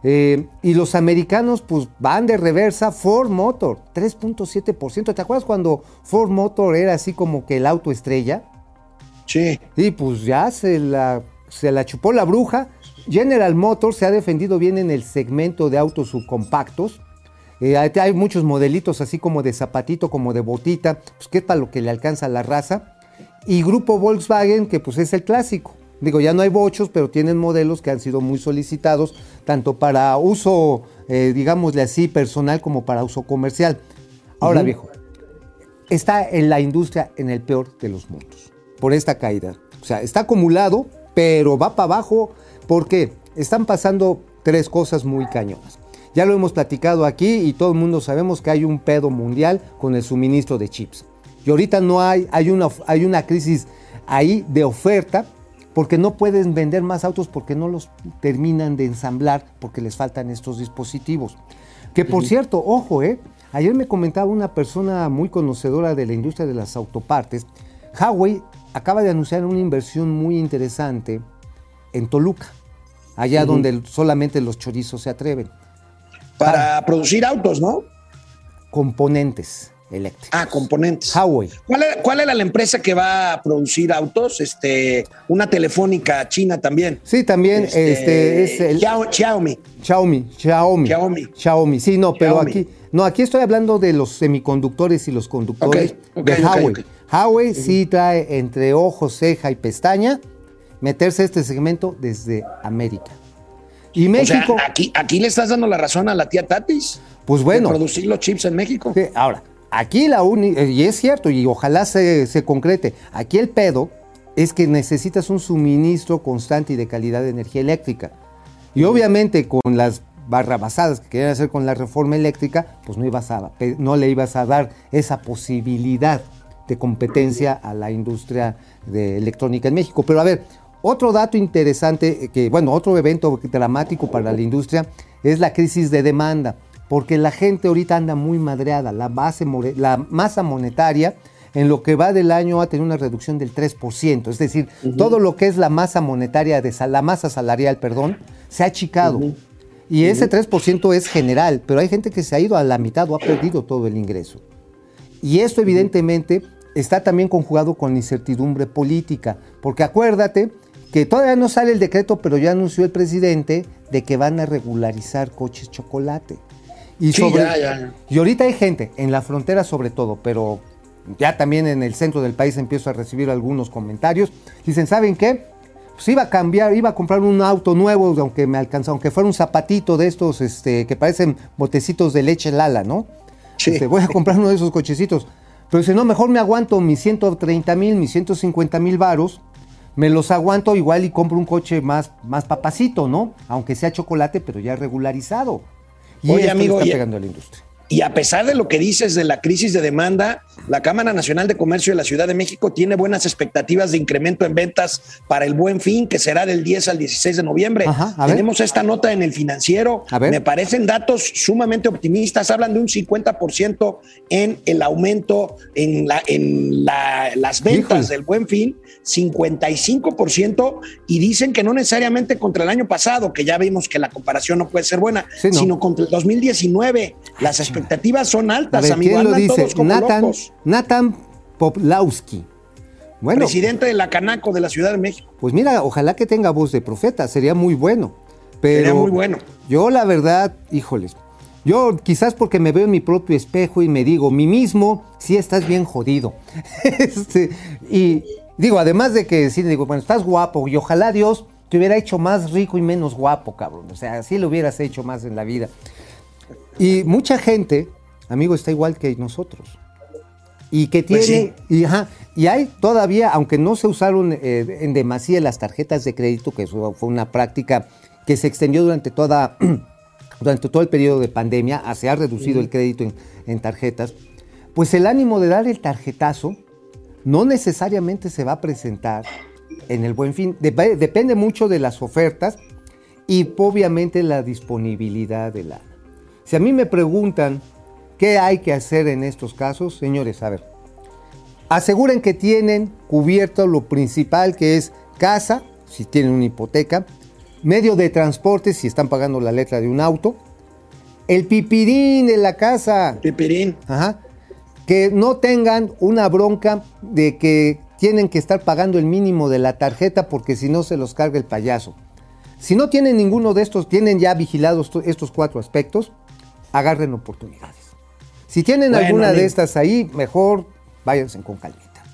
Eh, y los americanos pues van de reversa. Ford Motor, 3.7%. ¿Te acuerdas cuando Ford Motor era así como que el auto estrella?
Sí.
Y pues ya se la, se la chupó la bruja. General Motors se ha defendido bien en el segmento de autos subcompactos. Eh, hay, hay muchos modelitos así como de zapatito, como de botita, pues que es para lo que le alcanza a la raza. Y Grupo Volkswagen, que pues es el clásico. Digo, ya no hay bochos, pero tienen modelos que han sido muy solicitados, tanto para uso, eh, digámosle así, personal como para uso comercial. Ahora, viejo, está en la industria en el peor de los mundos por esta caída. O sea, está acumulado, pero va para abajo porque están pasando tres cosas muy cañonas. Ya lo hemos platicado aquí y todo el mundo sabemos que hay un pedo mundial con el suministro de chips. Y ahorita no hay, hay una, hay una crisis ahí de oferta porque no pueden vender más autos porque no los terminan de ensamblar porque les faltan estos dispositivos. Que por cierto, ojo, ¿eh? ayer me comentaba una persona muy conocedora de la industria de las autopartes, Huawei acaba de anunciar una inversión muy interesante en Toluca, allá donde solamente los chorizos se atreven.
Para producir autos, ¿no?
Componentes eléctricos.
Ah, componentes.
Huawei.
¿Cuál era, cuál era la empresa que va a producir autos? Este, una telefónica china también.
Sí, también este, es el
Xiao- Xiaomi.
Xiaomi, Xiaomi.
Xiaomi.
Xiaomi, sí, no, pero
Xiaomi.
aquí, no, aquí estoy hablando de los semiconductores y los conductores de Huawei. Huawei sí trae entre ojo, ceja y pestaña meterse a este segmento desde América. Y México,
O sea, aquí, aquí le estás dando la razón a la tía Tatis.
pues bueno,
De producir los chips en México.
Sí, ahora, aquí la única, y es cierto, y ojalá se, se concrete, aquí el pedo es que necesitas un suministro constante y de calidad de energía eléctrica. Y obviamente con las barrabasadas que querían hacer con la reforma eléctrica, pues no, ibas a, no le ibas a dar esa posibilidad de competencia a la industria de electrónica en México. Pero a ver, otro dato interesante, eh, que bueno, otro evento dramático para la industria es la crisis de demanda, porque la gente ahorita anda muy madreada, la, base, la masa monetaria en lo que va del año ha tenido una reducción del 3%, es decir, todo lo que es la masa monetaria, de sal- la masa salarial, perdón, se ha achicado. Y ese 3% es general, pero hay gente que se ha ido a la mitad o ha perdido todo el ingreso. Y esto evidentemente está también conjugado con la incertidumbre política, porque acuérdate que todavía no sale el decreto, pero ya anunció el presidente de que van a regularizar coches chocolate. Y,
Sí, ya, ya.
y ahorita hay gente, en la frontera sobre todo, pero ya también en el centro del país empiezo a recibir algunos comentarios. Dicen, ¿saben qué? Pues iba a cambiar, iba a comprar un auto nuevo, aunque me alcanzó, aunque fuera un zapatito de estos este, que parecen botecitos de leche Lala, ¿no?
Sí.
Este, voy a comprar uno de esos cochecitos. Pero si no, mejor me aguanto mis 130 mil, mis 150 mil varos, me los aguanto igual y compro un coche más, más papacito, ¿no? Aunque sea chocolate, pero ya regularizado. Y
Oye,
esto le
amigo,
está pegando a la industria.
Y a pesar de lo que dices de la crisis de demanda, la Cámara Nacional de Comercio de la Ciudad de México tiene buenas expectativas de incremento en ventas para el buen fin, que será del 10 al 16 de noviembre.
Ajá, ver.
Tenemos esta nota en el financiero.
A ver.
Me parecen datos sumamente optimistas. Hablan de un 50% en el aumento en, la, en la- las ventas
Híjole.
del buen fin, 55%, y dicen que no necesariamente contra el año pasado, que ya vimos que la comparación no puede ser buena,
Sí, no.
sino contra el 2019. Las expectativas son
A
altas,
ver,
amigo.
¿quién lo dice?
todos como
Nathan,
locos.
Nathan Poplawski. Bueno,
Presidente de la Canaco de la Ciudad de México.
pues mira, ojalá que tenga voz de profeta, sería muy bueno. Pero
Sería muy bueno.
Yo la verdad, híjoles, yo quizás porque me veo en mi propio espejo y me digo, mí mismo, sí estás bien jodido. Este, y digo, además de que sí, digo, bueno, estás guapo y ojalá Dios te hubiera hecho más rico y menos guapo, cabrón. O sea, así lo hubieras hecho más en la vida. Y mucha gente, amigo, está igual que nosotros. Y que
Pues
tiene, y, ajá, y hay todavía, aunque no se usaron eh, en demasía las tarjetas de crédito, que eso fue una práctica que se extendió durante toda durante todo el periodo de pandemia, ah, se ha reducido el crédito en, en tarjetas, pues el ánimo de dar el tarjetazo no necesariamente se va a presentar en el buen fin. Dep- depende mucho de las ofertas y obviamente la disponibilidad de la. Si a mí me preguntan qué hay que hacer en estos casos, señores, a ver, aseguren que tienen cubierto lo principal que es casa, si tienen una hipoteca, medio de transporte, si están pagando la letra de un auto, el pipirín de la casa.
Pipirín.
Ajá. Que no tengan una bronca de que tienen que estar pagando el mínimo de la tarjeta porque si no se los carga el payaso. Si no tienen ninguno de estos, tienen ya vigilados to- estos cuatro aspectos, agarren oportunidades. Si tienen
Bueno,
alguna de estas ahí, mejor váyanse con calmita.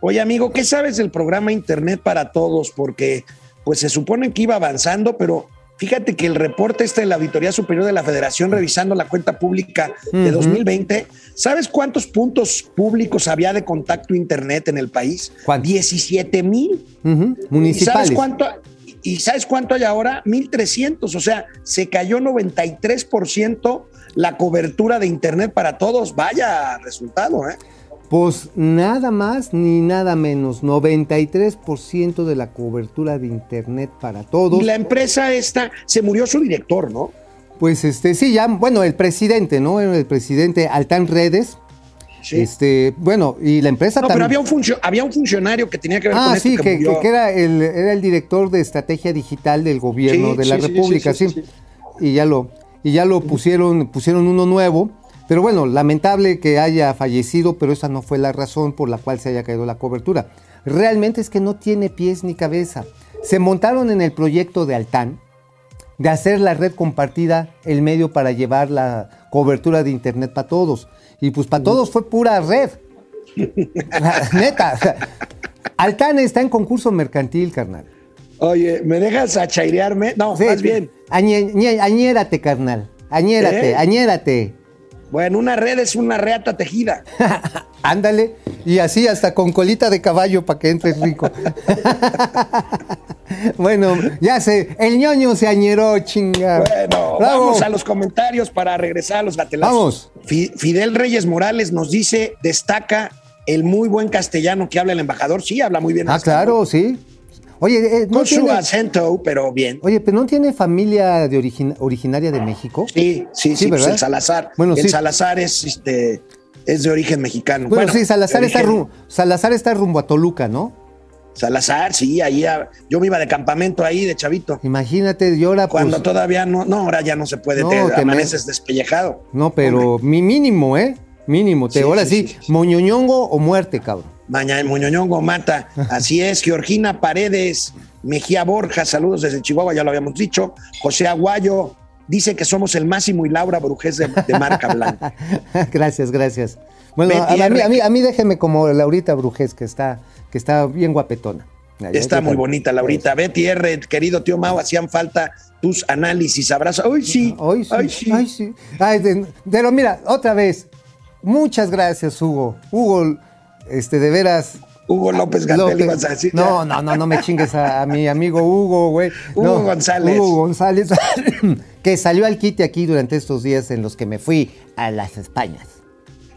Oye, amigo, ¿qué sabes del programa Internet para Todos? Porque pues se supone que iba avanzando, pero fíjate que el reporte este de la Auditoría Superior de la Federación revisando la cuenta pública de
Ujú.
2020, ¿sabes cuántos puntos públicos había de contacto Internet en el país?
¿Cuántos?
17 mil.
Ujú,
¿Y sabes
Municipales.
cuánto? ¿Y sabes cuánto hay ahora? 1.300, o sea, se cayó 93% la cobertura de Internet para todos. Vaya resultado, ¿eh?
Pues nada más ni nada menos, 93% de la cobertura de internet para todos.
Y la empresa esta, se murió su director, ¿no?
Pues este, sí, ya, bueno, el presidente, ¿no? El presidente Altán Redes.
Sí.
Este, bueno, y la empresa
No, pero
también.
había un, funcio- había un funcionario que tenía que ver
Ah,
con esto
sí,
que,
que, que- que era, el, era el director de estrategia digital del gobierno
Sí,
de la República,
sí.
Y ya lo, y ya lo pusieron, pusieron uno nuevo. Pero bueno, lamentable que haya fallecido, pero esa no fue la razón por la cual se haya caído la cobertura. Realmente es que no tiene pies ni cabeza. Se montaron en el proyecto de Altán de hacer la red compartida el medio para llevar la cobertura de internet para todos. Y pues para todos fue pura red. Neta. Altán está en concurso mercantil, carnal.
Oye, ¿me dejas achairearme? No,
Sí,
más
sí.
bien.
Añe- ñe- añérate, carnal. Añérate,
¿Eh?
añérate.
Bueno, una red es una reata tejida.
Ándale. Y así hasta con colita de caballo para que entres rico. bueno, ya sé, el ñoño se añeró, chinga.
Bueno,
Bravo.
vamos a los comentarios para regresar a los gatelazos.
Vamos.
Fi- Fidel Reyes Morales nos dice, destaca el muy buen castellano que habla el embajador. Sí, habla muy bien.
Ah, claro, sí. Oye, eh, ¿no
Con su
tiene,
acento, pero bien.
oye, pero ¿no tiene familia de origin- originaria de México?
Sí, sí, sí,
Sí,
pues
¿verdad?
el Salazar.
Bueno,
el
sí.
Salazar es, este, es de origen mexicano.
Bueno, sí, Salazar está,
origen-
rumbo, Salazar está rumbo a Toluca, ¿no?
Salazar, sí, ahí a- yo me iba de campamento ahí de chavito.
Imagínate, y ahora pues,
Cuando todavía no, no, ahora ya no se puede,
No,
te
te
amaneces despellejado.
No, pero mi mínimo, ¿eh? Mínimo. Te,
Sí,
ahora
sí,
sí,
sí, sí.
moñoñongo o muerte, cabrón.
Mañana Muñoñongo mata. Así es, Georgina Paredes, Mejía Borja, saludos desde Chihuahua, ya lo habíamos dicho. José Aguayo dice que somos el Máximo y Laura Brujés de, de marca blanca.
gracias, gracias. Bueno, a, mí, a, mí, a mí déjeme como Laurita Brujés, que está, que está bien guapetona.
Está muy bonita, Laurita. Betty R, querido tío Mau, hacían falta tus análisis. Abrazo. Ay, sí.
Ay, sí.
Ay, sí.
Ay, sí. Ay, de- pero mira, otra vez, muchas gracias, Hugo. Hugo, este, de veras.
Hugo López Gatel, ibas a decir.
No, no, no, no me chingues a, a mi amigo Hugo, güey.
Hugo
No,
González.
Hugo González, que salió al quite aquí durante estos días en los que me fui a las Españas.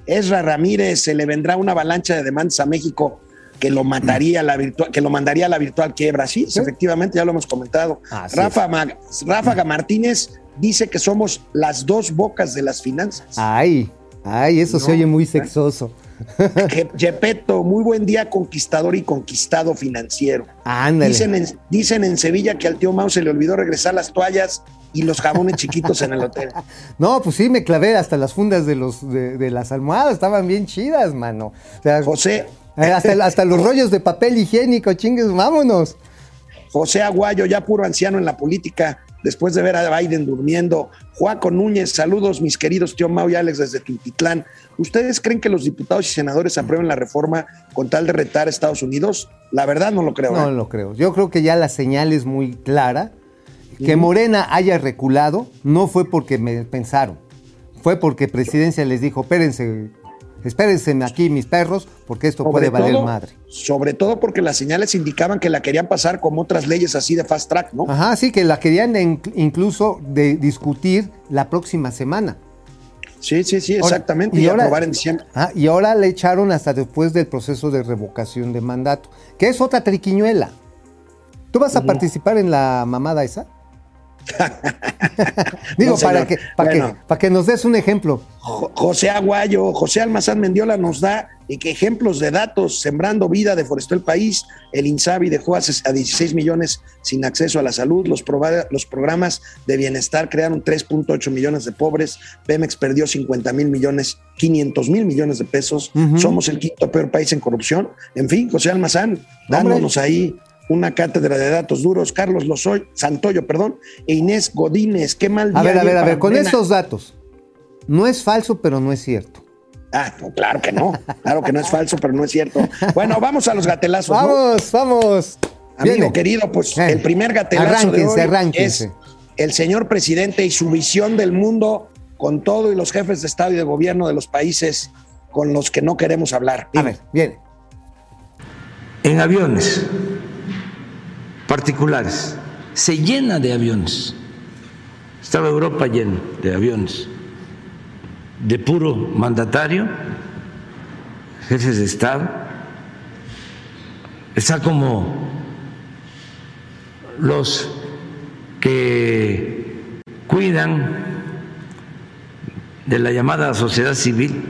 Esra Ramírez, se le vendrá una avalancha de demandas a México que lo mataría la virtual, que lo mandaría a la virtual quiebra. Sí, efectivamente, ya lo hemos comentado.
Así
Rafa Ma- Ráfaga Martínez dice que somos las dos bocas de las finanzas.
Ay, ay, eso se oye muy
¿eh?
sexoso.
Gepetto, muy buen día, conquistador y conquistado financiero.
Ándale.
Dicen en, dicen en Sevilla que al tío Mau se le olvidó regresar las toallas y los jabones chiquitos en el hotel.
No, pues sí, me clavé hasta las fundas de, los, de, de las almohadas, estaban bien chidas, mano. O sea,
José,
eh, hasta, hasta los rollos de papel higiénico, chingues, vámonos.
José Aguayo, ya puro anciano en la política, después de ver a Biden durmiendo. Juaco Núñez, saludos mis queridos tío Mau y Alex desde Tultitlán. ¿Ustedes creen que los diputados y senadores aprueben la reforma con tal de retar a Estados Unidos? La verdad no lo creo.
No
¿eh?
lo creo. Yo creo que ya la señal es muy clara. Que Morena haya reculado no fue porque me pensaron, fue porque Presidencia les dijo, espérense, espérense aquí mis perros, porque esto puede
Sobre
valer
todo-
madre.
Sobre todo porque las señales indicaban que la querían pasar como otras leyes así de fast track, ¿no?
Ajá, sí, que la querían in- incluso de discutir la próxima semana.
Sí, sí, sí,
Ahora-
exactamente.
y
Y,
ahora-
aprobar en diciembre.
Ah, y ahora le echaron hasta después del proceso de revocación de mandato, que es otra triquiñuela. ¿Tú vas a participar en la mamada esa? Digo,
No,
para, que, para,
Bueno.
que, para que nos des un ejemplo.
Jo- José Aguayo, José Almazán Mendiola nos da y que ejemplos de datos, Sembrando Vida deforestó el país, el INSABI dejó a, ses- a 16 millones sin acceso a la salud, los, los programas de bienestar crearon 3.8 millones de pobres, Pemex perdió 50 mil millones, 500 mil millones de pesos, somos el quinto peor país en corrupción, en fin, José Almazán, dándonos ahí una cátedra de datos duros, Carlos Lozoy, Santoyo, perdón, e Inés Godínez, qué mal día
A ver, a ver, a ver, con estos datos. No es falso, pero no es cierto.
Ah, no, claro que no. Claro que no es falso, pero no es cierto. Bueno, vamos a los gatelazos. ¿no?
Vamos, vamos.
Amigo
Viene.
querido, pues
Eh,
el primer gatelazo
arránquense,
de hoy
arránquense.
es el señor presidente y su visión del mundo con todo y los jefes de Estado y de gobierno de los países con los que no queremos hablar.
A ver, viene.
en aviones particulares. Se llena de aviones. Estaba Europa llena de aviones. De puro mandatario, jefes de Estado. Está como los que cuidan de la llamada sociedad civil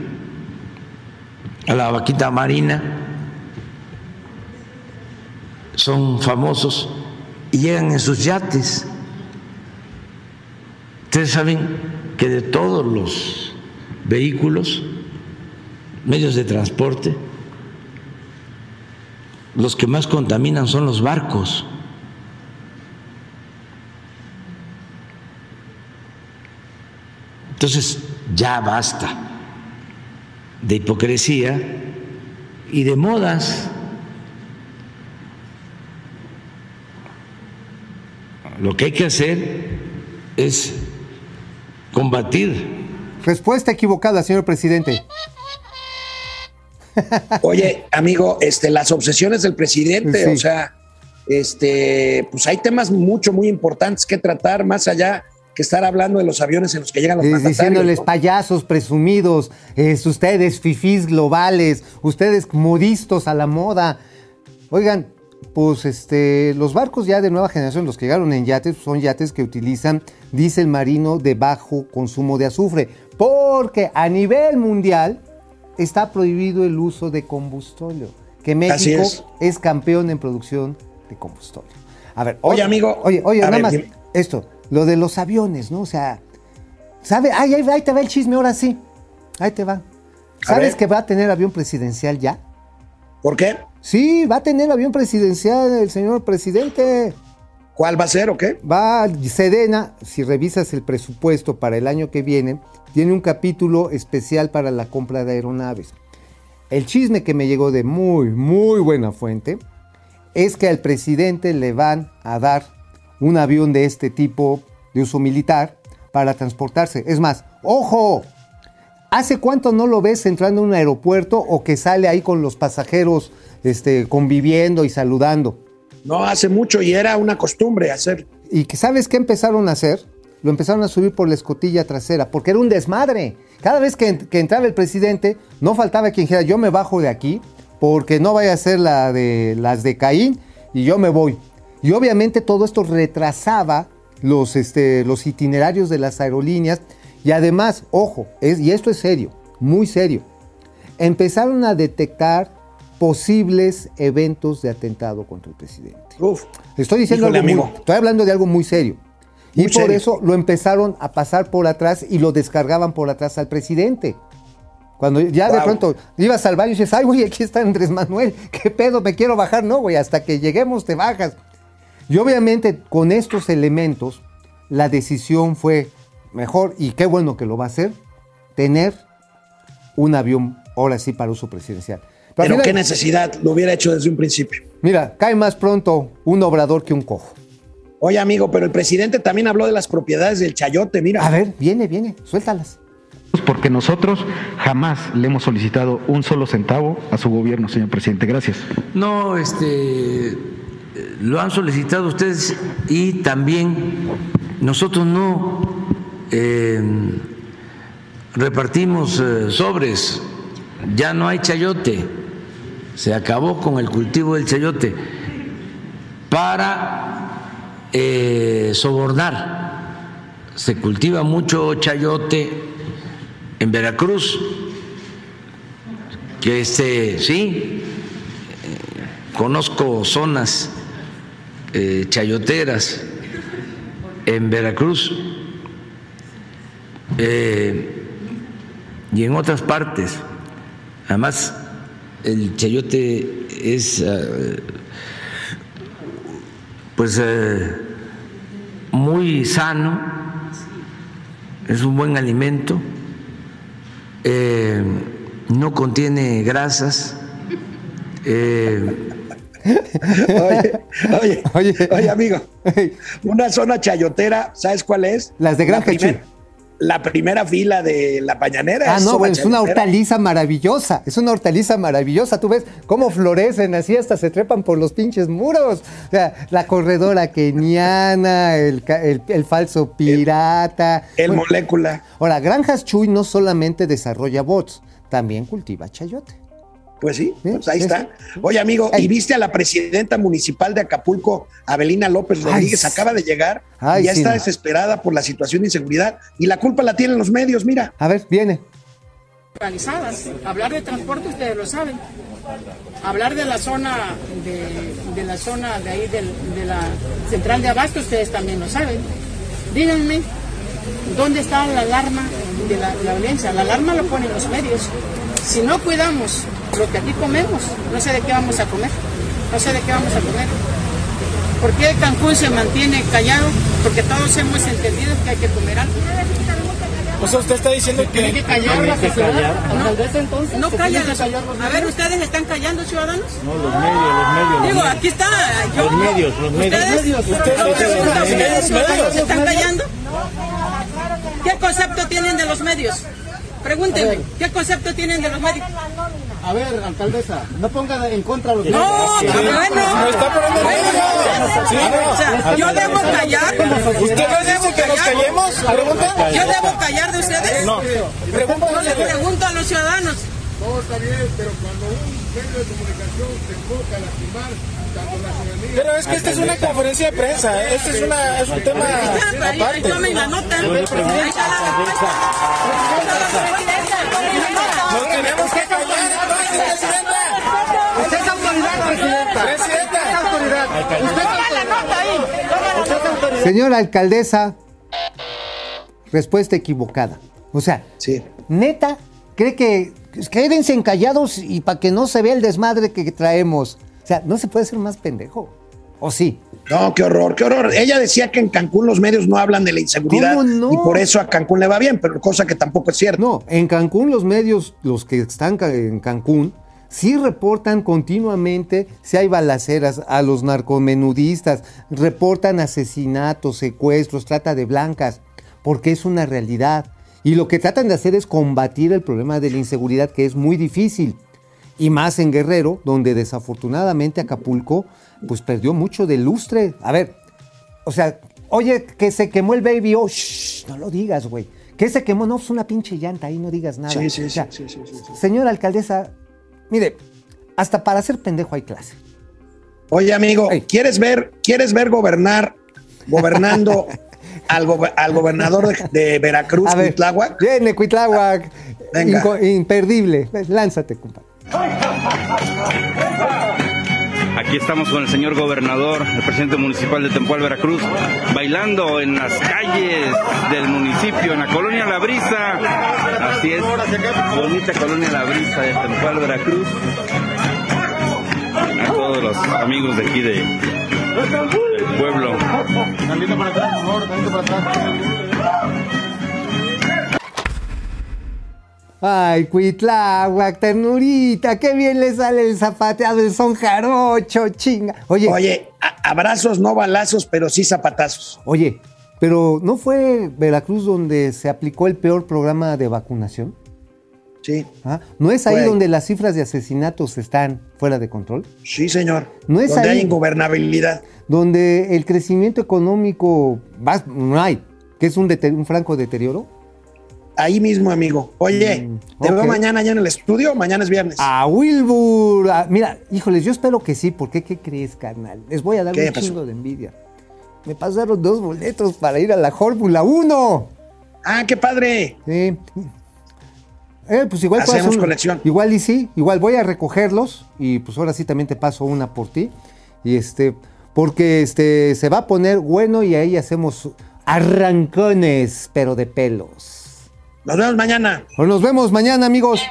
a la vaquita marina son famosos y llegan en sus yates. Ustedes saben que de todos los vehículos, medios de transporte, los que más contaminan son los barcos. Entonces, ya basta de hipocresía y de modas. Lo que hay que hacer es combatir
Respuesta equivocada, señor presidente.
Oye, amigo, este, las obsesiones del presidente,
Sí.
o sea, este, pues hay temas mucho, muy importantes que tratar, más allá que estar hablando de los aviones en los que llegan los mandatarios.
diciéndoles
¿no?
payasos presumidos, es ustedes fifís globales, ustedes modistos a la moda. Oigan, pues este, los barcos ya de nueva generación, los que llegaron en yates, son yates que utilizan diésel marino de bajo consumo de azufre, porque a nivel mundial está prohibido el uso de combustorio, que México
es.
es. campeón en producción de combustorio. A ver,
Oye, amigo,
Oye, oye, nada
ver,
más,
dime.
esto, lo de los aviones, ¿no? O sea, ¿sabe? Ay, ahí, ahí te va el chisme, ahora sí. Ahí te va. ¿Sabes que va a tener avión presidencial ya?
¿Por qué?
Sí, va a tener avión presidencial el señor presidente.
¿Cuál va a ser o qué?
Va, Sedena, si revisas el presupuesto para el año que viene, tiene un capítulo especial para la compra de aeronaves. El chisme que me llegó de muy, muy buena fuente es que al presidente le van a dar un avión de este tipo de uso militar para transportarse. Es más, ojo, ¿hace cuánto no lo ves entrando a un aeropuerto o que sale ahí con los pasajeros este, conviviendo y saludando?
No, hace mucho y era una costumbre hacer.
¿Y que sabes qué empezaron a hacer? Lo empezaron a subir por la escotilla trasera, porque era un desmadre. Cada vez que, que entraba el presidente, no faltaba quien dijera, yo me bajo de aquí, porque no vaya a ser la de las de Caín, y yo me voy. Y obviamente todo esto retrasaba los, este, los itinerarios de las aerolíneas, y además, ojo, es- y esto es serio, muy serio, empezaron a detectar posibles eventos de atentado contra el presidente.
Uf,
Estoy diciendo algo muy- estoy hablando de algo muy serio. Y por
serio.
eso lo empezaron a pasar por atrás y lo descargaban por atrás al presidente. Cuando ya de pronto ibas al baño y dices, ay, güey, aquí está Andrés Manuel, ¿qué pedo? Me quiero bajar. No, güey, hasta que lleguemos te bajas. Y obviamente con estos elementos, la decisión fue mejor, y qué bueno que lo va a hacer, tener un avión, ahora sí, para uso presidencial. Pero
qué necesidad, lo hubiera hecho desde un principio.
Mira, cae más pronto un obrador que un cojo.
Oye, amigo, pero el presidente también habló de las propiedades del chayote, mira.
A ver, viene, viene, suéltalas.
porque nosotros jamás le hemos solicitado un solo centavo a su gobierno, señor presidente. Gracias.
No, este, lo han solicitado ustedes y también nosotros no eh, repartimos eh, sobres, ya no hay chayote, se acabó con el cultivo del chayote para eh, sobornar. Se cultiva mucho chayote en Veracruz, que este, sí, conozco zonas eh, chayoteras en Veracruz eh, y en otras partes. Además, el chayote es, eh, pues, eh, muy sano, es un buen alimento eh, no contiene grasas. eh,
Oye, oye,
Oye.
oye, amigo, una zona chayotera, ¿sabes cuál es?
Las de
La primer-
Chuy.
La primera fila de la pañanera.
Ah, no, es una hortaliza maravillosa. Es una hortaliza maravillosa. Tú ves cómo florecen así, hasta se trepan por los pinches muros. O sea, la corredora keniana, el, el- el falso pirata.
El
Bueno,
molécula.
Ahora, Granjas Chuy no solamente desarrolla bots, también cultiva chayote.
Pues sí,
Sí,
pues ahí
sí,
está.
sí.
Oye, amigo,
Ay.
¿y viste a la presidenta municipal de Acapulco, Abelina López Rodríguez?
Ay,
Acaba de llegar
Ay,
y ya
sí,
está
no.
desesperada por la situación de inseguridad. Y la culpa la tienen los medios, mira.
A ver, viene.
organizadas. Hablar de transporte ustedes lo saben. Hablar de la zona de, de la zona de ahí del- de la central de abasto ustedes también lo saben. Díganme dónde está la alarma de la, la violencia. La alarma lo ponen los medios. Si no cuidamos lo que aquí comemos, no sé de qué vamos a comer. No sé de qué vamos a comer. ¿Por qué Cancún se mantiene callado? Porque todos hemos entendido que hay que comer algo.
O sea, usted está diciendo
Tiene que
que...
callar la sociedad. No
¿se
callan
tienen
los
que callar los
A ver, ¿ustedes están callando, ciudadanos?
No, los medios, los medios.
Digo, aquí está. Yo,
Los medios, los medios.
¿Ustedes,
Ustedes
yo
dicen
pregunto,
los
¿ustedes
medios,
ciudadanos
medios.
están callando? ¿Qué concepto tienen de los medios? Pregúntenme, ¿qué concepto tienen de los medios?
A ver, alcaldesa, no ponga en contra los
No,
medios.
pero bueno.
No está poniendo
Bueno,
medios. Sí, no.
o sea, yo debo callar.
¿Usted
Yo
no
debo
dice que nos
callar.
callemos? ¿Pregunta?
Yo debo callar de ustedes.
No.
Yo le pregunto a los ciudadanos.
Pero es que esta es una conferencia de prensa. Este es, una, es un tema aparte.
tomen la nota.
Nos tenemos que callar entonces, presidenta. Usted es autoridad, presidenta. Presidenta. Usted es autoridad. Usted es autoridad. Usted es autoridad.
Señora alcaldesa, respuesta equivocada. O sea,
Sí.
neta, cree que quédense encallados y para que no se vea el desmadre que traemos. O sea, no se puede ser más pendejo. ¿O sí?
No, qué horror, qué horror. Ella decía que en Cancún los medios no hablan de la inseguridad
¿Cómo no?
y por eso a Cancún le va bien, pero cosa que tampoco es cierto.
No, en Cancún los medios, los que están en Cancún, sí reportan continuamente si hay balaceras a los narcomenudistas, reportan asesinatos, secuestros, trata de blancas, porque es una realidad. Y lo que tratan de hacer es combatir el problema de la inseguridad, que es muy difícil. Y más en Guerrero, donde desafortunadamente Acapulco, pues perdió mucho de lustre. A ver, o sea, oye, que se quemó el baby, oh, shh, no lo digas, güey. Que se quemó, no, es una pinche llanta ahí, no digas nada.
Sí, sí,
O
sí,
sea,
sí, sí, sí, sí.
Señora alcaldesa, mire, hasta para ser pendejo hay clase.
Oye, amigo,
Ey.
¿quieres ver, quieres ver gobernar, gobernando al, al gobernador de, de Veracruz, Cuitláhuac?
viene Cuitláhuac,
Venga.
imperdible. Lánzate, compadre.
Aquí estamos con el señor gobernador, el presidente municipal de Tempual, Veracruz, bailando en las calles del municipio, en la colonia La Brisa. Así es, bonita colonia La Brisa de Tempual, Veracruz. A todos los amigos de aquí de, del pueblo.
Para atrás, para atrás.
Ay, Cuitláhuac, ternurita, qué bien le sale el zapateado, el son jarocho, chinga. Oye, oye,
Oye, abrazos, no balazos, pero sí zapatazos.
Pero ¿no fue Veracruz donde se aplicó el peor programa de vacunación?
Sí.
¿Ah? ¿No es ahí
Fue
donde las cifras de asesinatos están fuera de control?
Sí, señor.
No es
Donde
ahí.
hay ingobernabilidad.
Donde el crecimiento económico va- no hay, que es un franco deterioro.
Ahí mismo, amigo. Oye, te
ok.
veo mañana ya en el estudio. Mañana es viernes.
A Wilbur. mira, híjoles, yo espero que sí, porque ¿qué crees, carnal? Les voy a dar
¿Qué
un
pasó?
chingo de envidia. Me pasaron dos boletos para ir a la Fórmula 1.
Ah, qué padre.
Sí. Eh, pues igual
Hacemos
un-
colección.
Igual y sí, igual voy a recogerlos y pues ahora sí también te paso una por ti. Y este, porque este se va a poner bueno y ahí hacemos arrancones, pero de pelos.
Nos vemos mañana.
Nos vemos mañana, amigos.